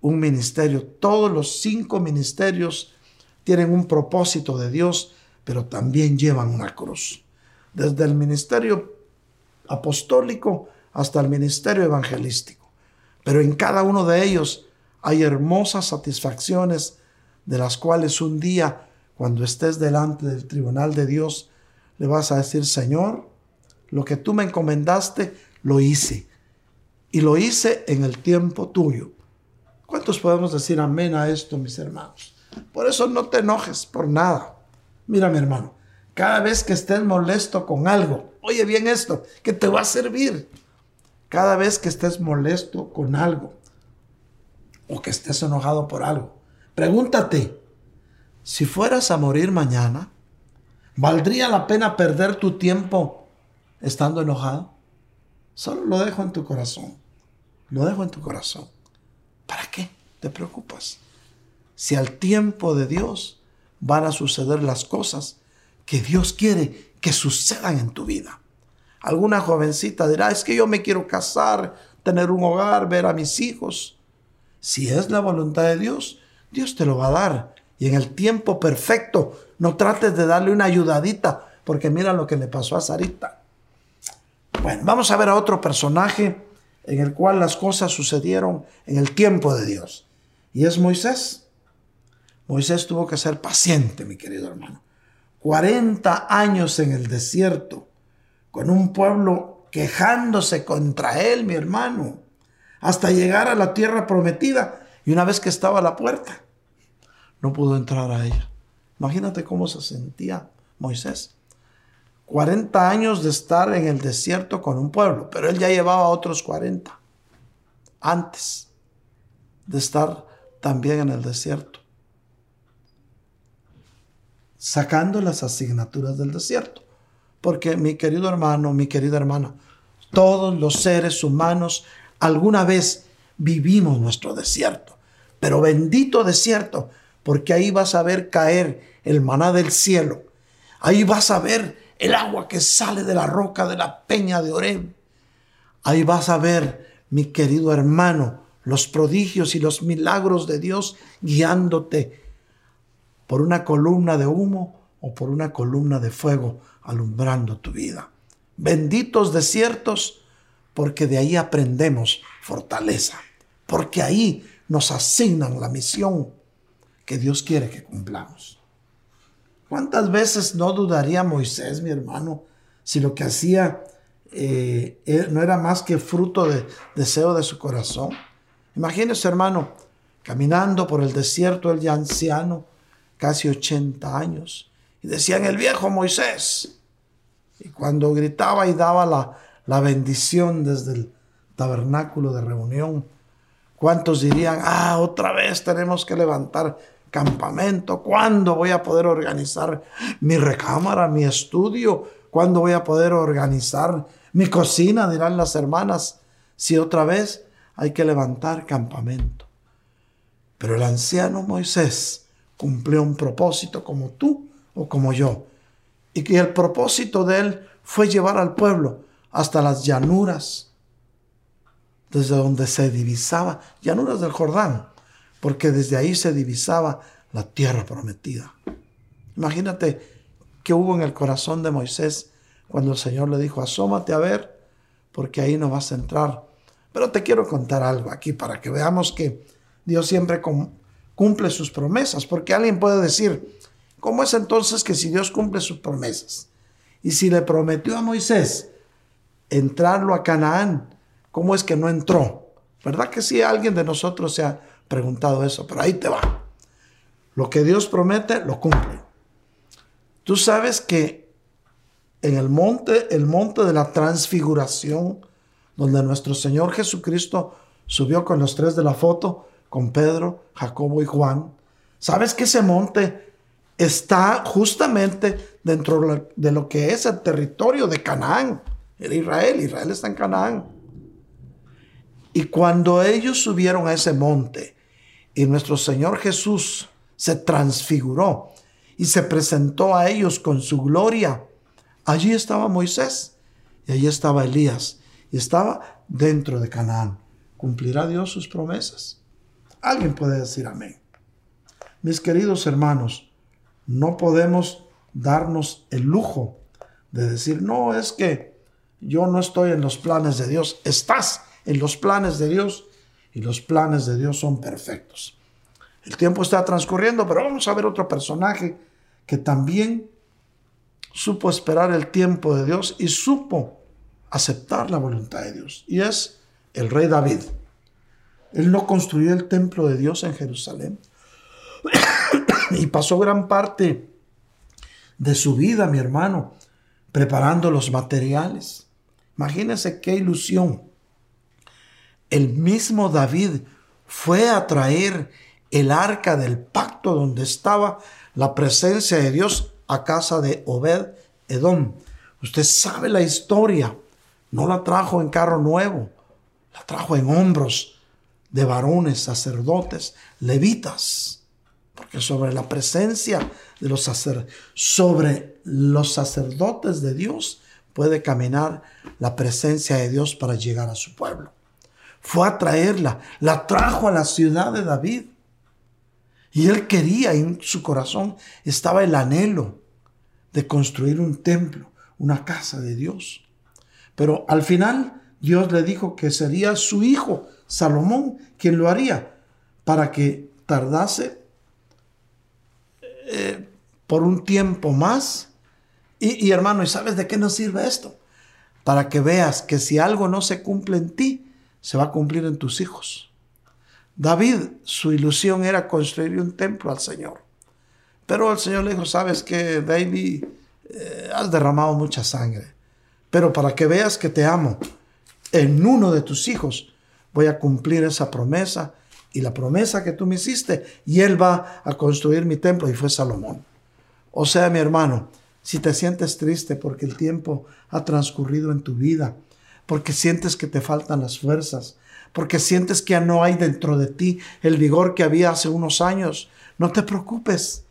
Speaker 3: un ministerio. Todos los cinco ministerios tienen un propósito de Dios, pero también llevan una cruz. Desde el ministerio apostólico hasta el ministerio evangelístico. Pero en cada uno de ellos hay hermosas satisfacciones de las cuales un día, cuando estés delante del tribunal de Dios, le vas a decir, Señor, lo que tú me encomendaste, lo hice. Y lo hice en el tiempo tuyo. ¿Cuántos podemos decir amén a esto, mis hermanos? Por eso no te enojes por nada. Mira, mi hermano, cada vez que estés molesto con algo, oye bien esto, que te va a servir. Cada vez que estés molesto con algo o que estés enojado por algo, pregúntate, si fueras a morir mañana, ¿valdría la pena perder tu tiempo estando enojado? Solo lo dejo en tu corazón. Lo dejo en tu corazón. ¿Para qué te preocupas? Si al tiempo de Dios van a suceder las cosas que Dios quiere que sucedan en tu vida. Alguna jovencita dirá, es que yo me quiero casar, tener un hogar, ver a mis hijos. Si es la voluntad de Dios, Dios te lo va a dar. Y en el tiempo perfecto, no trates de darle una ayudadita, porque mira lo que le pasó a Sarita. Bueno, vamos a ver a otro personaje en el cual las cosas sucedieron en el tiempo de Dios. Y es Moisés. Moisés tuvo que ser paciente, mi querido hermano. 40 años en el desierto, con un pueblo quejándose contra él, mi hermano, hasta llegar a la tierra prometida. Y una vez que estaba a la puerta, no pudo entrar a ella. Imagínate cómo se sentía Moisés. 40 años de estar en el desierto con un pueblo, pero él ya llevaba otros 40 antes de estar también en el desierto sacando las asignaturas del desierto. Porque mi querido hermano, mi querida hermana, todos los seres humanos alguna vez vivimos nuestro desierto. Pero bendito desierto, porque ahí vas a ver caer el maná del cielo. Ahí vas a ver el agua que sale de la roca de la peña de Oreb. Ahí vas a ver, mi querido hermano, los prodigios y los milagros de Dios guiándote por una columna de humo o por una columna de fuego alumbrando tu vida. Benditos desiertos, porque de ahí aprendemos fortaleza, porque ahí nos asignan la misión que Dios quiere que cumplamos. ¿Cuántas veces no dudaría Moisés, mi hermano, si lo que hacía eh, eh, no era más que fruto de deseo de su corazón? Imagínese, hermano, caminando por el desierto, el ya anciano, casi 80 años. Y decían el viejo Moisés. Y cuando gritaba y daba la, la bendición desde el tabernáculo de reunión, ¿cuántos dirían, ah, otra vez tenemos que levantar campamento? ¿Cuándo voy a poder organizar mi recámara, mi estudio? ¿Cuándo voy a poder organizar mi cocina? Dirán las hermanas, si otra vez hay que levantar campamento. Pero el anciano Moisés cumplió un propósito como tú o como yo. Y que el propósito de él fue llevar al pueblo hasta las llanuras, desde donde se divisaba, llanuras del Jordán, porque desde ahí se divisaba la tierra prometida. Imagínate qué hubo en el corazón de Moisés cuando el Señor le dijo, asómate a ver, porque ahí no vas a entrar. Pero te quiero contar algo aquí para que veamos que Dios siempre cumple sus promesas, porque alguien puede decir, ¿cómo es entonces que si Dios cumple sus promesas? Y si le prometió a Moisés entrarlo a Canaán, ¿cómo es que no entró? ¿Verdad que si alguien de nosotros se ha preguntado eso? Pero ahí te va. Lo que Dios promete, lo cumple. Tú sabes que en el monte, el monte de la transfiguración, donde nuestro Señor Jesucristo subió con los tres de la foto, con Pedro, Jacobo y Juan, ¿sabes que ese monte está justamente dentro de lo que es el territorio de Canaán? Era Israel, Israel está en Canaán. Y cuando ellos subieron a ese monte y nuestro Señor Jesús se transfiguró y se presentó a ellos con su gloria. Allí estaba Moisés y allí estaba Elías y estaba dentro de Canaán. ¿Cumplirá Dios sus promesas? Alguien puede decir amén. Mis queridos hermanos, no podemos darnos el lujo de decir, no, es que yo no estoy en los planes de Dios. Estás en los planes de Dios y los planes de Dios son perfectos. El tiempo está transcurriendo, pero vamos a ver otro personaje que también supo esperar el tiempo de Dios y supo aceptar la voluntad de Dios. Y es el rey David. Él no construyó el templo de Dios en Jerusalén y pasó gran parte de su vida, mi hermano, preparando los materiales. Imagínense qué ilusión. El mismo David fue a traer el arca del pacto donde estaba la presencia de Dios a casa de Obed Edom. Usted sabe la historia. No la trajo en carro nuevo, la trajo en hombros de varones, sacerdotes, levitas. Porque sobre la presencia de los sacerdotes, sobre los sacerdotes de Dios puede caminar la presencia de Dios para llegar a su pueblo. Fue a traerla, la trajo a la ciudad de David. Y él quería, en su corazón estaba el anhelo de construir un templo, una casa de Dios. Pero al final Dios le dijo que sería su hijo, Salomón, quien lo haría, para que tardase eh, por un tiempo más. Y, y hermano, ¿y sabes de qué nos sirve esto? Para que veas que si algo no se cumple en ti, se va a cumplir en tus hijos. David, su ilusión era construir un templo al Señor. Pero el Señor le dijo, sabes que David, eh, has derramado mucha sangre. Pero para que veas que te amo, en uno de tus hijos voy a cumplir esa promesa y la promesa que tú me hiciste, y él va a construir mi templo, y fue Salomón. O sea, mi hermano, si te sientes triste porque el tiempo ha transcurrido en tu vida, porque sientes que te faltan las fuerzas, porque sientes que ya no hay dentro de ti el vigor que había hace unos años, no te preocupes.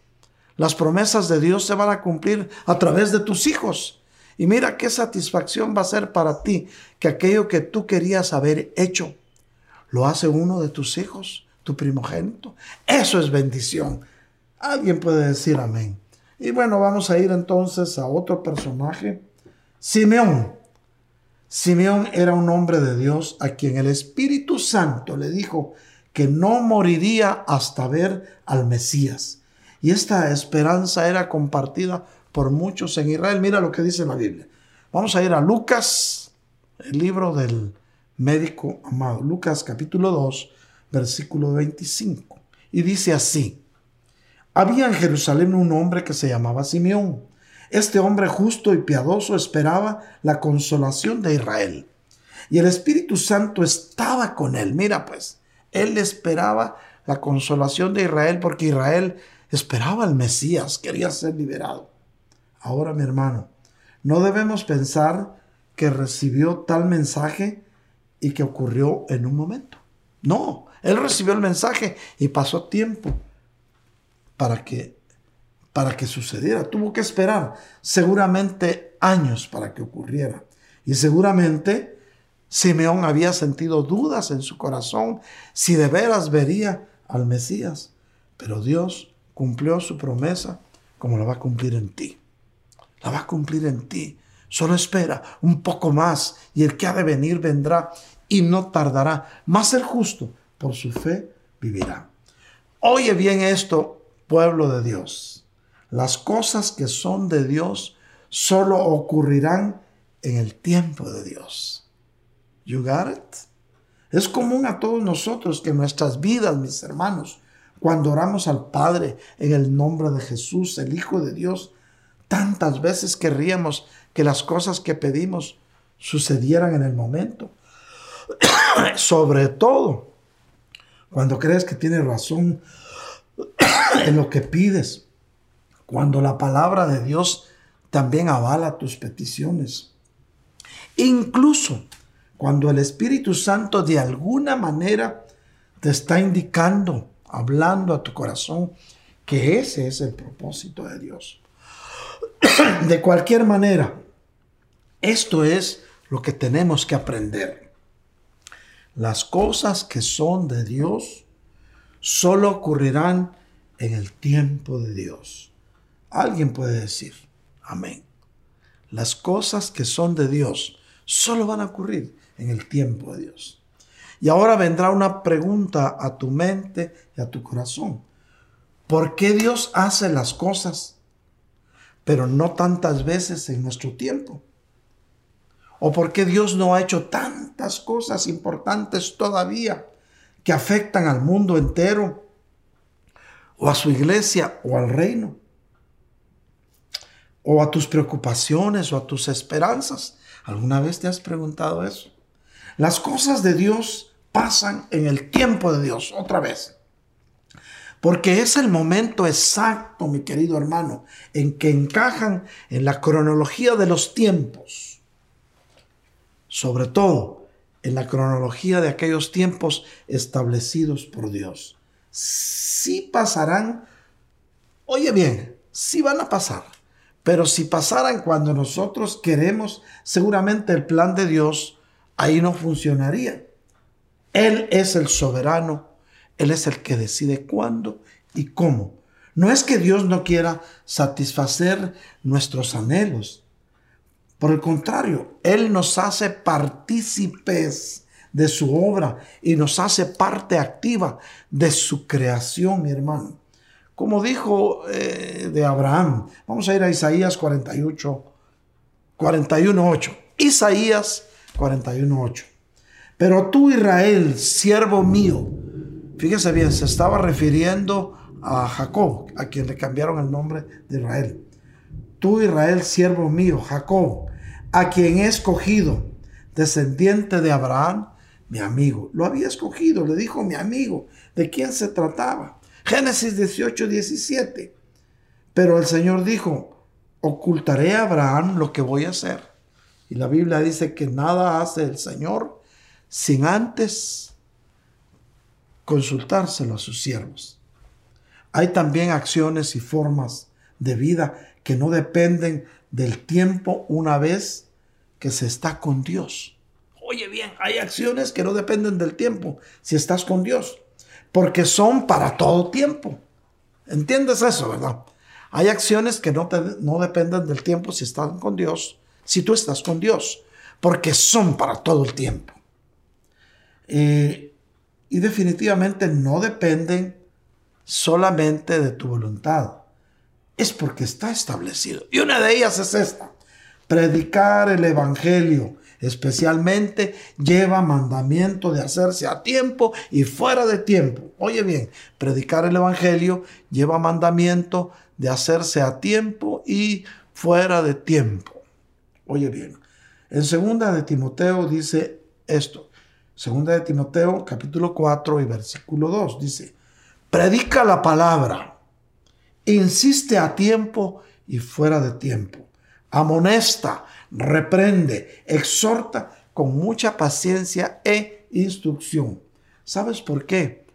Speaker 3: Las promesas de Dios se van a cumplir a través de tus hijos. Y mira qué satisfacción va a ser para ti que aquello que tú querías haber hecho, lo hace uno de tus hijos, tu primogénito. Eso es bendición. Alguien puede decir amén. Y bueno, vamos a ir entonces a otro personaje. Simeón. Simeón era un hombre de Dios a quien el Espíritu Santo le dijo que no moriría hasta ver al Mesías. Y esta esperanza era compartida por muchos en Israel. Mira lo que dice la Biblia. Vamos a ir a Lucas, el libro del médico amado. Lucas capítulo 2, versículo 25. Y dice así. Había en Jerusalén un hombre que se llamaba Simeón este hombre justo y piadoso esperaba la consolación de Israel. Y el Espíritu Santo estaba con él. Mira pues, él esperaba la consolación de Israel porque Israel esperaba al Mesías, quería ser liberado. Ahora, mi hermano, no debemos pensar que recibió tal mensaje y que ocurrió en un momento. No, él recibió el mensaje y pasó tiempo para que para que sucediera. Tuvo que esperar seguramente años para que ocurriera. Y seguramente Simeón había sentido dudas en su corazón si de veras vería al Mesías. Pero Dios cumplió su promesa como la va a cumplir en ti. La va a cumplir en ti. Solo espera un poco más y el que ha de venir vendrá y no tardará. Más el justo por su fe vivirá. Oye bien esto, pueblo de Dios. Las cosas que son de Dios solo ocurrirán en el tiempo de Dios. You got it? Es común a todos nosotros que nuestras vidas, mis hermanos, cuando oramos al Padre en el nombre de Jesús, el Hijo de Dios, tantas veces querríamos que las cosas que pedimos sucedieran en el momento. Sobre todo cuando crees que tienes razón en lo que pides cuando la palabra de Dios también avala tus peticiones. Incluso cuando el Espíritu Santo de alguna manera te está indicando, hablando a tu corazón, que ese es el propósito de Dios. De cualquier manera, esto es lo que tenemos que aprender. Las cosas que son de Dios solo ocurrirán en el tiempo de Dios. Alguien puede decir, amén. Las cosas que son de Dios solo van a ocurrir en el tiempo de Dios. Y ahora vendrá una pregunta a tu mente y a tu corazón. ¿Por qué Dios hace las cosas, pero no tantas veces en nuestro tiempo? ¿O por qué Dios no ha hecho tantas cosas importantes todavía que afectan al mundo entero? ¿O a su iglesia o al reino? ¿O a tus preocupaciones o a tus esperanzas? ¿Alguna vez te has preguntado eso? Las cosas de Dios pasan en el tiempo de Dios, otra vez. Porque es el momento exacto, mi querido hermano, en que encajan en la cronología de los tiempos. Sobre todo en la cronología de aquellos tiempos establecidos por Dios. Sí pasarán, oye bien, sí van a pasar. Pero si pasaran cuando nosotros queremos, seguramente el plan de Dios ahí no funcionaría. Él es el soberano, Él es el que decide cuándo y cómo. No es que Dios no quiera satisfacer nuestros anhelos. Por el contrario, Él nos hace partícipes de su obra y nos hace parte activa de su creación, mi hermano. Como dijo eh, de Abraham, vamos a ir a Isaías 48, 41.8. Isaías 41.8. Pero tú, Israel, siervo mío, fíjese bien, se estaba refiriendo a Jacob, a quien le cambiaron el nombre de Israel. Tú, Israel, siervo mío, Jacob, a quien he escogido, descendiente de Abraham, mi amigo. Lo había escogido, le dijo mi amigo. ¿De quién se trataba? Génesis 18, 17. Pero el Señor dijo, ocultaré a Abraham lo que voy a hacer. Y la Biblia dice que nada hace el Señor sin antes consultárselo a sus siervos. Hay también acciones y formas de vida que no dependen del tiempo una vez que se está con Dios. Oye bien, hay acciones que no dependen del tiempo si estás con Dios, porque son para todo tiempo. ¿Entiendes eso, verdad? Hay acciones que no, no dependen del tiempo si estás con Dios, si tú estás con Dios, porque son para todo el tiempo. Eh, y definitivamente no dependen solamente de tu voluntad. Es porque está establecido. Y una de ellas es esta. Predicar el Evangelio especialmente lleva mandamiento de hacerse a tiempo y fuera de tiempo. Oye bien, predicar el Evangelio lleva mandamiento de hacerse a tiempo y fuera de tiempo. Oye bien, en segunda de Timoteo dice esto, Segunda de Timoteo, capítulo 4 y versículo 2, dice, predica la palabra, insiste a tiempo y fuera de tiempo, amonesta, reprende, exhorta con mucha paciencia e instrucción. ¿Sabes por qué?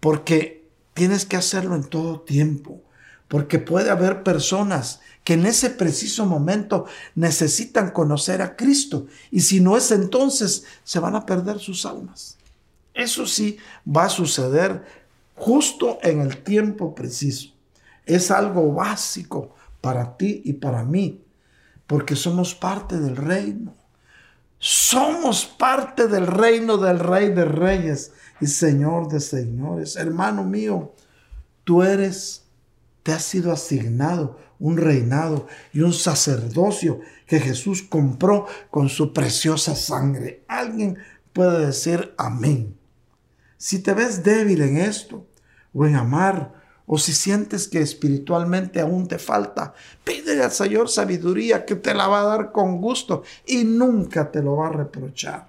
Speaker 3: Porque tienes que hacerlo en todo tiempo, porque puede haber personas que en ese preciso momento necesitan conocer a Cristo. Y si no es entonces, se van a perder sus almas. Eso sí va a suceder justo en el tiempo preciso. Es algo básico para ti y para mí, porque somos parte del reino. Somos parte del reino del Rey de Reyes y Señor de Señores. Hermano mío, tú eres, te has sido asignado un reinado y un sacerdocio que Jesús compró con su preciosa sangre. Alguien puede decir amén. Si te ves débil en esto o en amar, o si sientes que espiritualmente aún te falta, pídele al Señor sabiduría que te la va a dar con gusto y nunca te lo va a reprochar.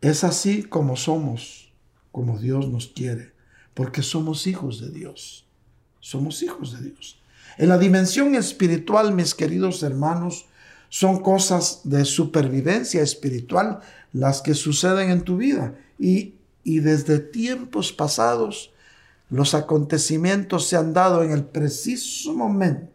Speaker 3: Es así como somos, como Dios nos quiere, porque somos hijos de Dios. Somos hijos de Dios. En la dimensión espiritual, mis queridos hermanos, son cosas de supervivencia espiritual las que suceden en tu vida. Y, y desde tiempos pasados, los acontecimientos se han dado en el preciso momento.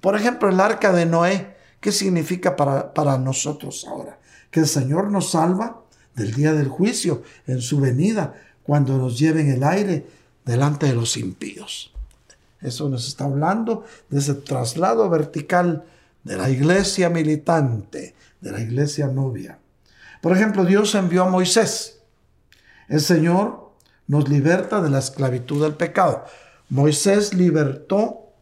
Speaker 3: Por ejemplo, el arca de Noé, ¿qué significa para, para nosotros ahora? Que el Señor nos salva del día del juicio, en su venida, cuando nos lleve en el aire delante de los impíos. Eso nos está hablando de ese traslado vertical de la iglesia militante, de la iglesia novia. Por ejemplo, Dios envió a Moisés. El Señor nos liberta de la esclavitud del pecado. Moisés libertó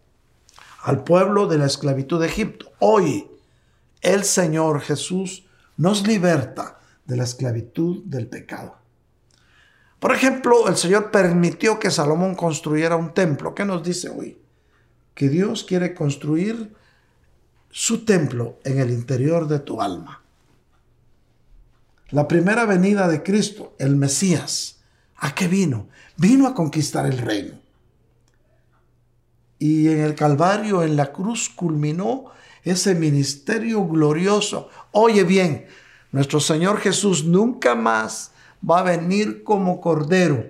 Speaker 3: al pueblo de la esclavitud de Egipto. Hoy el Señor Jesús nos liberta de la esclavitud del pecado. Por ejemplo, el Señor permitió que Salomón construyera un templo. ¿Qué nos dice hoy? Que Dios quiere construir su templo en el interior de tu alma. La primera venida de Cristo, el Mesías, ¿a qué vino? Vino a conquistar el reino. Y en el Calvario, en la cruz, culminó ese ministerio glorioso. Oye bien, nuestro Señor Jesús nunca más va a venir como cordero.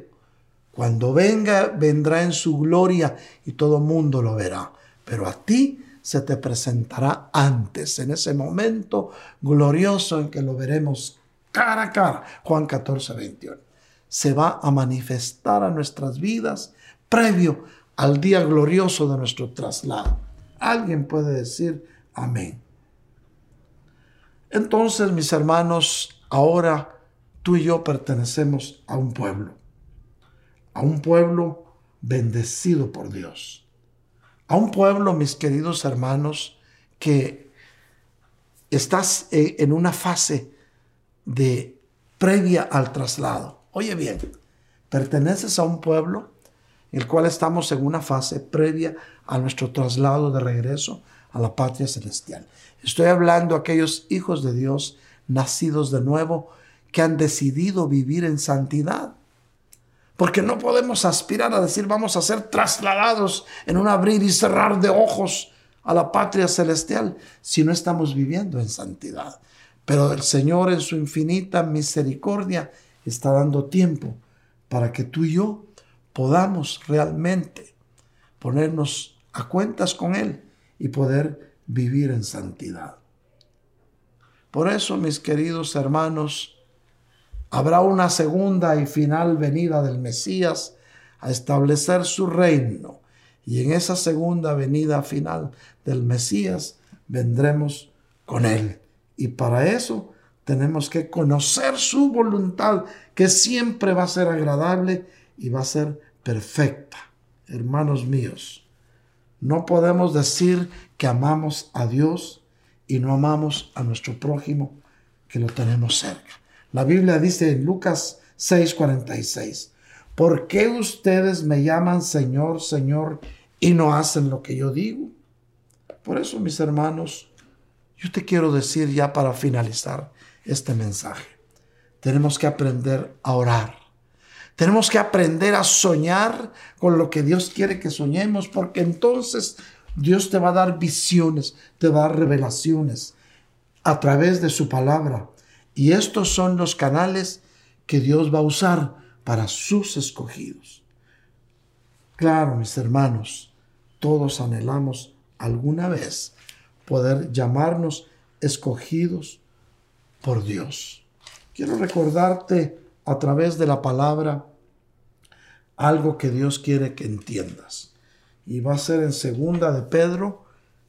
Speaker 3: Cuando venga, vendrá en su gloria y todo mundo lo verá. Pero a ti se te presentará antes, en ese momento glorioso en que lo veremos cara a cara. Juan 14, 21. Se va a manifestar a nuestras vidas previo al día glorioso de nuestro traslado. Alguien puede decir amén. Entonces, mis hermanos, ahora tú y yo pertenecemos a un pueblo, a un pueblo bendecido por Dios, a un pueblo, mis queridos hermanos, que estás eh, en una fase de previa al traslado. Oye bien, perteneces a un pueblo el cual estamos en una fase previa a nuestro traslado de regreso a la patria celestial. Estoy hablando a aquellos hijos de Dios nacidos de nuevo que han decidido vivir en santidad. Porque no podemos aspirar a decir vamos a ser trasladados en un abrir y cerrar de ojos a la patria celestial si no estamos viviendo en santidad. Pero el Señor en su infinita misericordia está dando tiempo para que tú y yo podamos realmente ponernos a cuentas con Él y poder vivir en santidad. Por eso, mis queridos hermanos, habrá una segunda y final venida del Mesías a establecer su reino. Y en esa segunda venida final del Mesías vendremos con Él. Y para eso tenemos que conocer su voluntad, que siempre va a ser agradable y va a ser perfecta. Hermanos míos, no podemos decir que amamos a Dios y no amamos a nuestro prójimo que lo tenemos cerca. La Biblia dice en Lucas 6:46, ¿por qué ustedes me llaman Señor, Señor y no hacen lo que yo digo? Por eso, mis hermanos, yo te quiero decir ya para finalizar este mensaje, tenemos que aprender a orar tenemos que aprender a soñar con lo que Dios quiere que soñemos, porque entonces Dios te va a dar visiones, te va a dar revelaciones a través de su palabra. Y estos son los canales que Dios va a usar para sus escogidos. Claro, mis hermanos, todos anhelamos alguna vez poder llamarnos escogidos por Dios. Quiero recordarte a través de la palabra algo que Dios quiere que entiendas. Y va a ser en segunda de Pedro,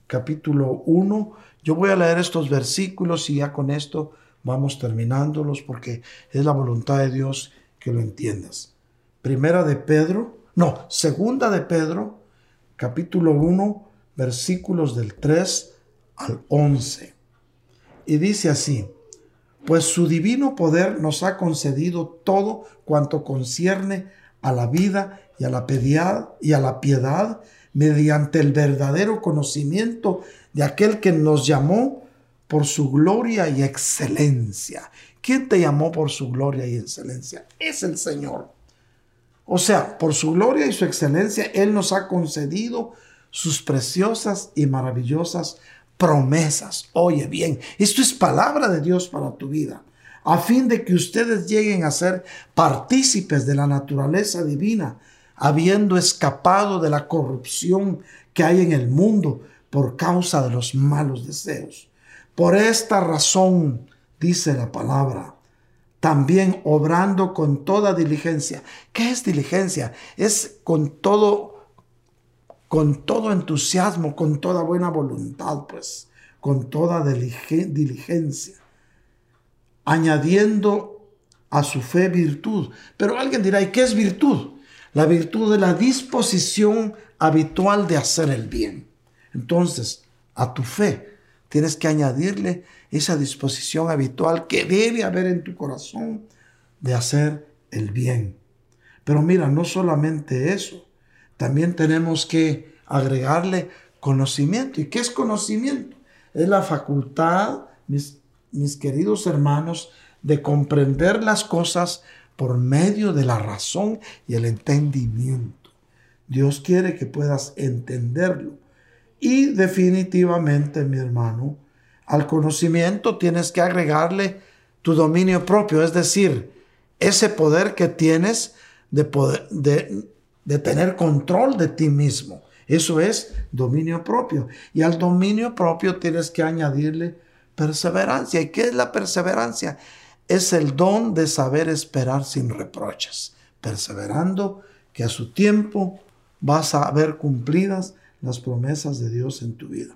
Speaker 3: capítulo 1. Yo voy a leer estos versículos y ya con esto vamos terminándolos porque es la voluntad de Dios que lo entiendas. Primera de Pedro, no, segunda de Pedro, capítulo 1, versículos del 3 al 11. Y dice así, pues su divino poder nos ha concedido todo cuanto concierne a la vida y a la piedad, y a la piedad mediante el verdadero conocimiento de aquel que nos llamó por su gloria y excelencia. ¿Quién te llamó por su gloria y excelencia? Es el Señor. O sea, por su gloria y su excelencia, Él nos ha concedido sus preciosas y maravillosas promesas. Oye bien, esto es palabra de Dios para tu vida a fin de que ustedes lleguen a ser partícipes de la naturaleza divina, habiendo escapado de la corrupción que hay en el mundo por causa de los malos deseos. Por esta razón, dice la palabra, también obrando con toda diligencia. ¿Qué es diligencia? Es con todo, con todo entusiasmo, con toda buena voluntad, pues, con toda diligencia, añadiendo a su fe virtud. Pero alguien dirá, ¿y qué es virtud? La virtud de la disposición habitual de hacer el bien. Entonces, a tu fe tienes que añadirle esa disposición habitual que debe haber en tu corazón de hacer el bien. Pero mira, no solamente eso, también tenemos que agregarle conocimiento. ¿Y qué es conocimiento? Es la facultad, mis, mis queridos hermanos, de comprender las cosas por medio de la razón y el entendimiento. Dios quiere que puedas entenderlo. Y definitivamente, mi hermano, al conocimiento tienes que agregarle tu dominio propio, es decir, ese poder que tienes de, poder, de, de tener control de ti mismo. Eso es dominio propio. Y al dominio propio tienes que añadirle perseverancia. ¿Y qué es la perseverancia? Es el don de saber esperar sin reproches, perseverando que a su tiempo vas a ver cumplidas las promesas de Dios en tu vida.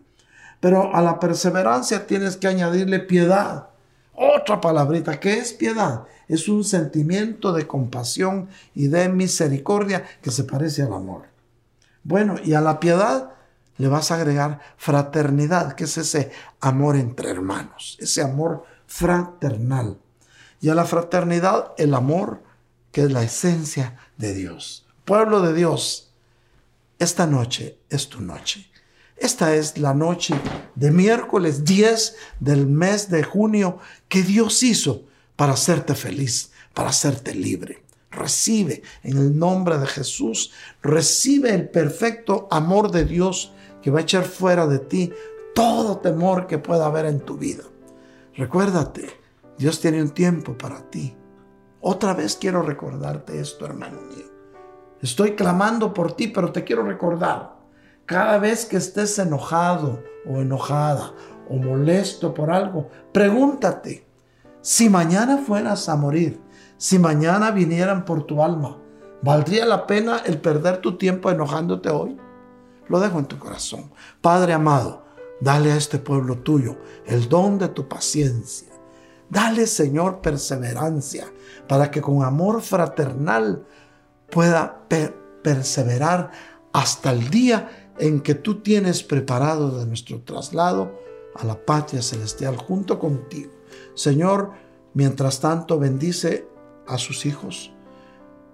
Speaker 3: Pero a la perseverancia tienes que añadirle piedad. Otra palabrita, ¿qué es piedad? Es un sentimiento de compasión y de misericordia que se parece al amor. Bueno, y a la piedad le vas a agregar fraternidad, que es ese amor entre hermanos, ese amor fraternal. Y a la fraternidad, el amor, que es la esencia de Dios. Pueblo de Dios, esta noche es tu noche. Esta es la noche de miércoles 10 del mes de junio que Dios hizo para hacerte feliz, para hacerte libre. Recibe en el nombre de Jesús, recibe el perfecto amor de Dios que va a echar fuera de ti todo temor que pueda haber en tu vida. Recuérdate, Dios tiene un tiempo para ti. Otra vez quiero recordarte esto, hermano mío. Estoy clamando por ti, pero te quiero recordar cada vez que estés enojado o enojada o molesto por algo, pregúntate, si mañana fueras a morir, si mañana vinieran por tu alma, ¿valdría la pena el perder tu tiempo enojándote hoy? Lo dejo en tu corazón. Padre amado, dale a este pueblo tuyo el don de tu paciencia. Dale, Señor, perseverancia para que con amor fraternal pueda perseverar hasta el día en que tú tienes preparado de nuestro traslado a la patria celestial junto contigo. Señor, mientras tanto bendice a sus hijos,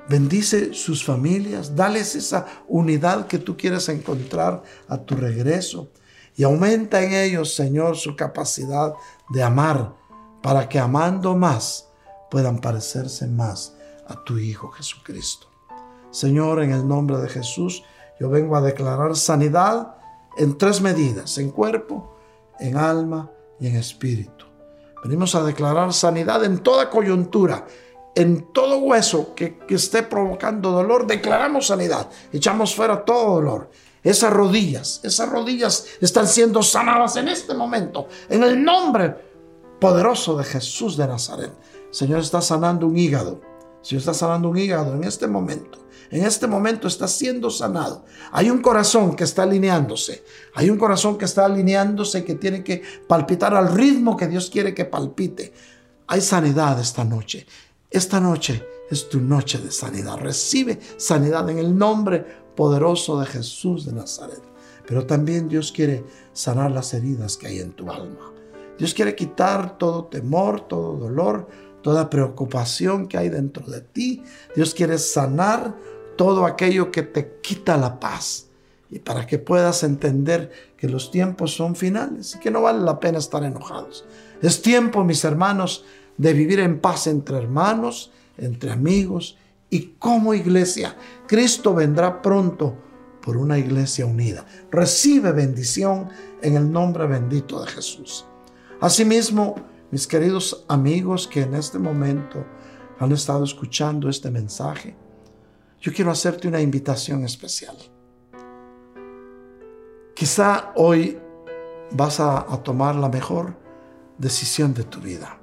Speaker 3: bendice sus familias, dales esa unidad que tú quieres encontrar a tu regreso y aumenta en ellos, Señor, su capacidad de amar para que amando más puedan parecerse más a tu Hijo Jesucristo. Señor, en el nombre de Jesús, yo vengo a declarar sanidad en tres medidas, en cuerpo, en alma y en espíritu. Venimos a declarar sanidad en toda coyuntura, en todo hueso que, esté provocando dolor, declaramos sanidad, echamos fuera todo dolor. Esas rodillas, esas rodillas están siendo sanadas en este momento, en el nombre poderoso de Jesús de Nazaret. Señor está sanando un hígado, Señor está sanando un hígado en este momento en este momento está siendo sanado. Hay un corazón que está alineándose. Hay un corazón que está alineándose que tiene que palpitar al ritmo que Dios quiere que palpite. Hay sanidad esta noche. Esta noche es tu noche de sanidad. Recibe sanidad en el nombre poderoso de Jesús de Nazaret. Pero también Dios quiere sanar las heridas que hay en tu alma. Dios quiere quitar todo temor, todo dolor, toda preocupación que hay dentro de ti. Dios quiere sanar todo aquello que te quita la paz y para que puedas entender que los tiempos son finales y que no vale la pena estar enojados. Es tiempo, mis hermanos, de vivir en paz entre hermanos, entre amigos y como iglesia. Cristo vendrá pronto por una iglesia unida. Recibe bendición en el nombre bendito de Jesús. Asimismo, mis queridos amigos que en este momento han estado escuchando este mensaje, yo quiero hacerte una invitación especial. Quizá hoy vas a, tomar la mejor decisión de tu vida.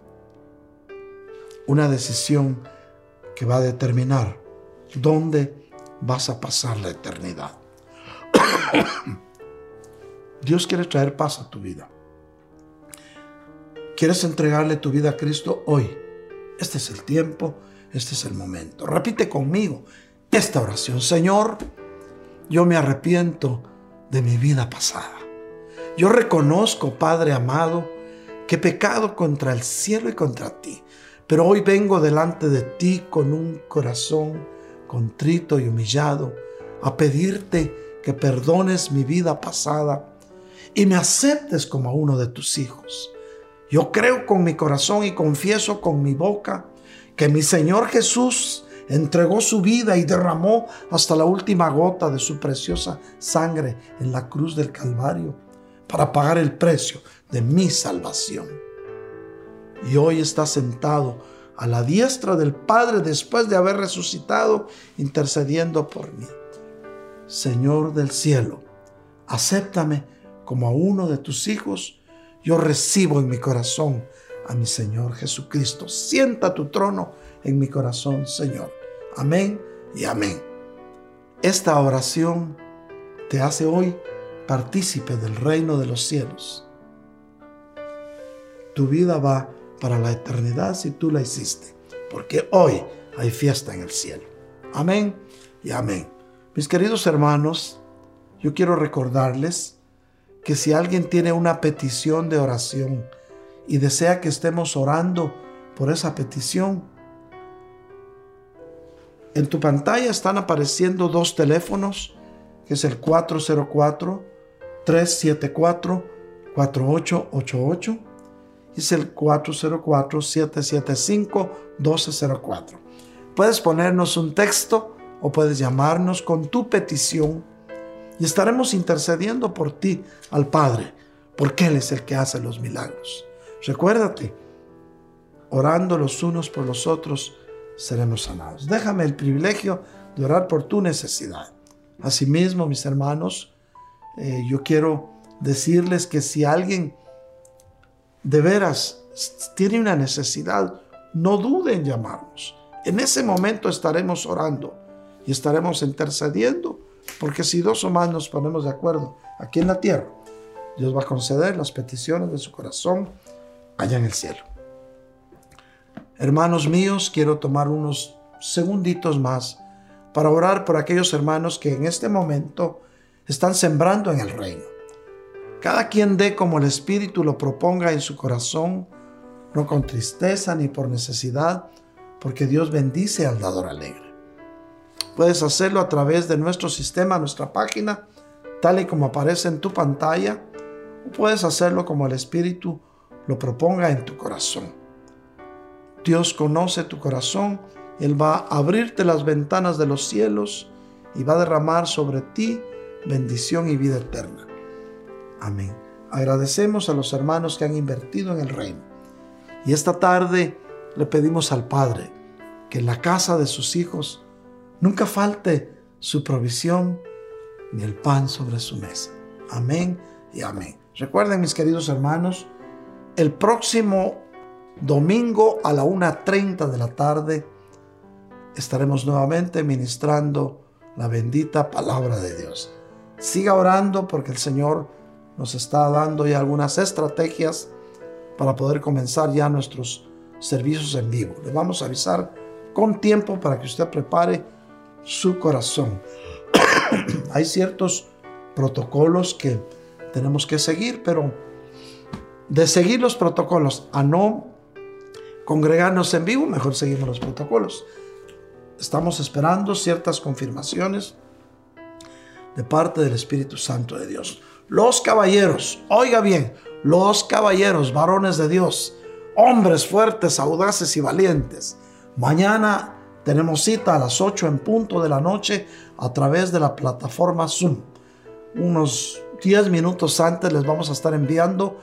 Speaker 3: Una decisión que va a determinar dónde vas a pasar la eternidad. Dios quiere traer paz a tu vida. ¿Quieres entregarle tu vida a Cristo hoy? Este es el tiempo, este es el momento. Repite conmigo esta oración. Señor, yo me arrepiento de mi vida pasada. Yo reconozco, Padre amado, que he pecado contra el cielo y contra ti. Pero hoy vengo delante de ti con un corazón contrito y humillado a pedirte que perdones mi vida pasada y me aceptes como uno de tus hijos. Yo creo con mi corazón y confieso con mi boca que mi Señor Jesús entregó su vida y derramó hasta la última gota de su preciosa sangre en la cruz del Calvario para pagar el precio de mi salvación. Y hoy está sentado a la diestra del Padre después de haber resucitado, intercediendo por mí. Señor del cielo, acéptame como a uno de tus hijos. Yo recibo en mi corazón a mi Señor Jesucristo. Sienta tu trono en mi corazón, Señor. Amén y amén. Esta oración te hace hoy partícipe del reino de los cielos. Tu vida va para la eternidad si tú la hiciste, porque hoy hay fiesta en el cielo. Amén y amén. Mis queridos hermanos, yo quiero recordarles que si alguien tiene una petición de oración y desea que estemos orando por esa petición, en tu pantalla están apareciendo dos teléfonos, que es el 404-374-4888 y es el 404-775-1204. Puedes ponernos un texto o puedes llamarnos con tu petición y estaremos intercediendo por ti al Padre, porque Él es el que hace los milagros. Recuérdate, orando los unos por los otros, seremos sanados. Déjame el privilegio de orar por tu necesidad. Asimismo, mis hermanos, eh, yo quiero decirles que si alguien de veras tiene una necesidad, no dude en llamarnos. En ese momento estaremos orando y estaremos intercediendo, porque si dos o más nos ponemos de acuerdo aquí en la tierra, Dios va a conceder las peticiones de su corazón allá en el cielo. Hermanos míos, quiero tomar unos segunditos más para orar por aquellos hermanos que en este momento están sembrando en el reino. Cada quien dé como el Espíritu lo proponga en su corazón, no con tristeza ni por necesidad, porque Dios bendice al dador alegre. Puedes hacerlo a través de nuestro sistema, nuestra página, tal y como aparece en tu pantalla, o puedes hacerlo como el Espíritu lo proponga en tu corazón. Dios conoce tu corazón, Él va a abrirte las ventanas de los cielos y va a derramar sobre ti bendición y vida eterna. Amén. Agradecemos a los hermanos que han invertido en el reino. Y esta tarde le pedimos al Padre que en la casa de sus hijos nunca falte su provisión ni el pan sobre su mesa. Amén y amén. Recuerden mis queridos hermanos, el próximo domingo a la 1.30 de la tarde estaremos nuevamente ministrando la bendita palabra de Dios. Siga orando porque el Señor nos está dando ya algunas estrategias para poder comenzar ya nuestros servicios en vivo. Le vamos a avisar con tiempo para que usted prepare su corazón. Hay ciertos protocolos que tenemos que seguir, pero de seguir los protocolos a no congregarnos en vivo, mejor seguimos los protocolos. Estamos esperando ciertas confirmaciones de parte del Espíritu Santo de Dios. Los caballeros, oiga bien, los caballeros, varones de Dios, hombres fuertes, audaces y valientes. Mañana tenemos cita a las 8 en punto de la noche a través de la plataforma Zoom. Unos 10 minutos antes les vamos a estar enviando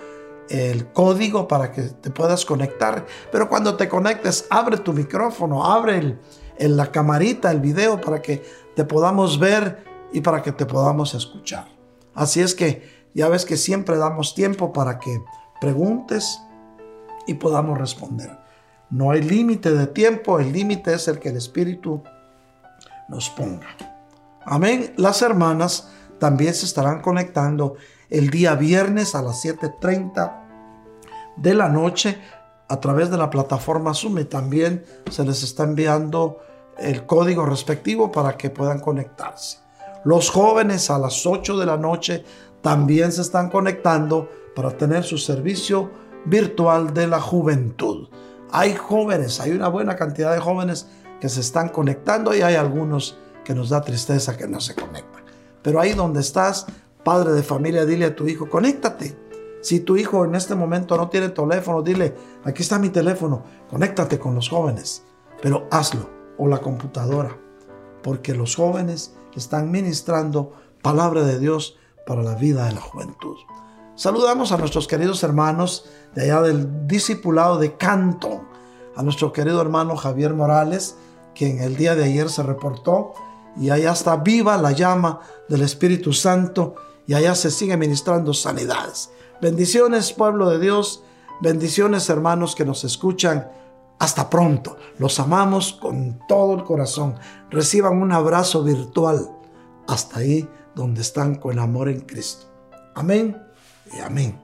Speaker 3: el código para que te puedas conectar. Pero cuando te conectes, abre tu micrófono, abre en la camarita el video para que te podamos ver y para que te podamos escuchar. Así es que ya ves que siempre damos tiempo para que preguntes y podamos responder. No hay límite de tiempo, el límite es el que el Espíritu nos ponga. Amén. Las hermanas también se estarán conectando el día viernes a las 7.30 de la noche a través de la plataforma Zoom también se les está enviando el código respectivo para que puedan conectarse. Los jóvenes a las 8 de la noche también se están conectando para tener su servicio virtual de la juventud. Hay jóvenes, hay una buena cantidad de jóvenes que se están conectando y hay algunos que nos da tristeza que no se conectan. Pero ahí donde estás, padre de familia, dile a tu hijo, conéctate. Si tu hijo en este momento no tiene teléfono, dile, aquí está mi teléfono, conéctate con los jóvenes. Pero hazlo, o la computadora, porque los jóvenes están ministrando palabra de Dios para la vida de la juventud. Saludamos a nuestros queridos hermanos de allá del discipulado de Canton, a nuestro querido hermano Javier Morales, quien el día de ayer se reportó y allá está viva la llama del Espíritu Santo y allá se sigue ministrando sanidades. Bendiciones, pueblo de Dios, bendiciones, hermanos que nos escuchan. Hasta pronto. Los amamos con todo el corazón. Reciban un abrazo virtual hasta ahí donde están con amor en Cristo. Amén y amén.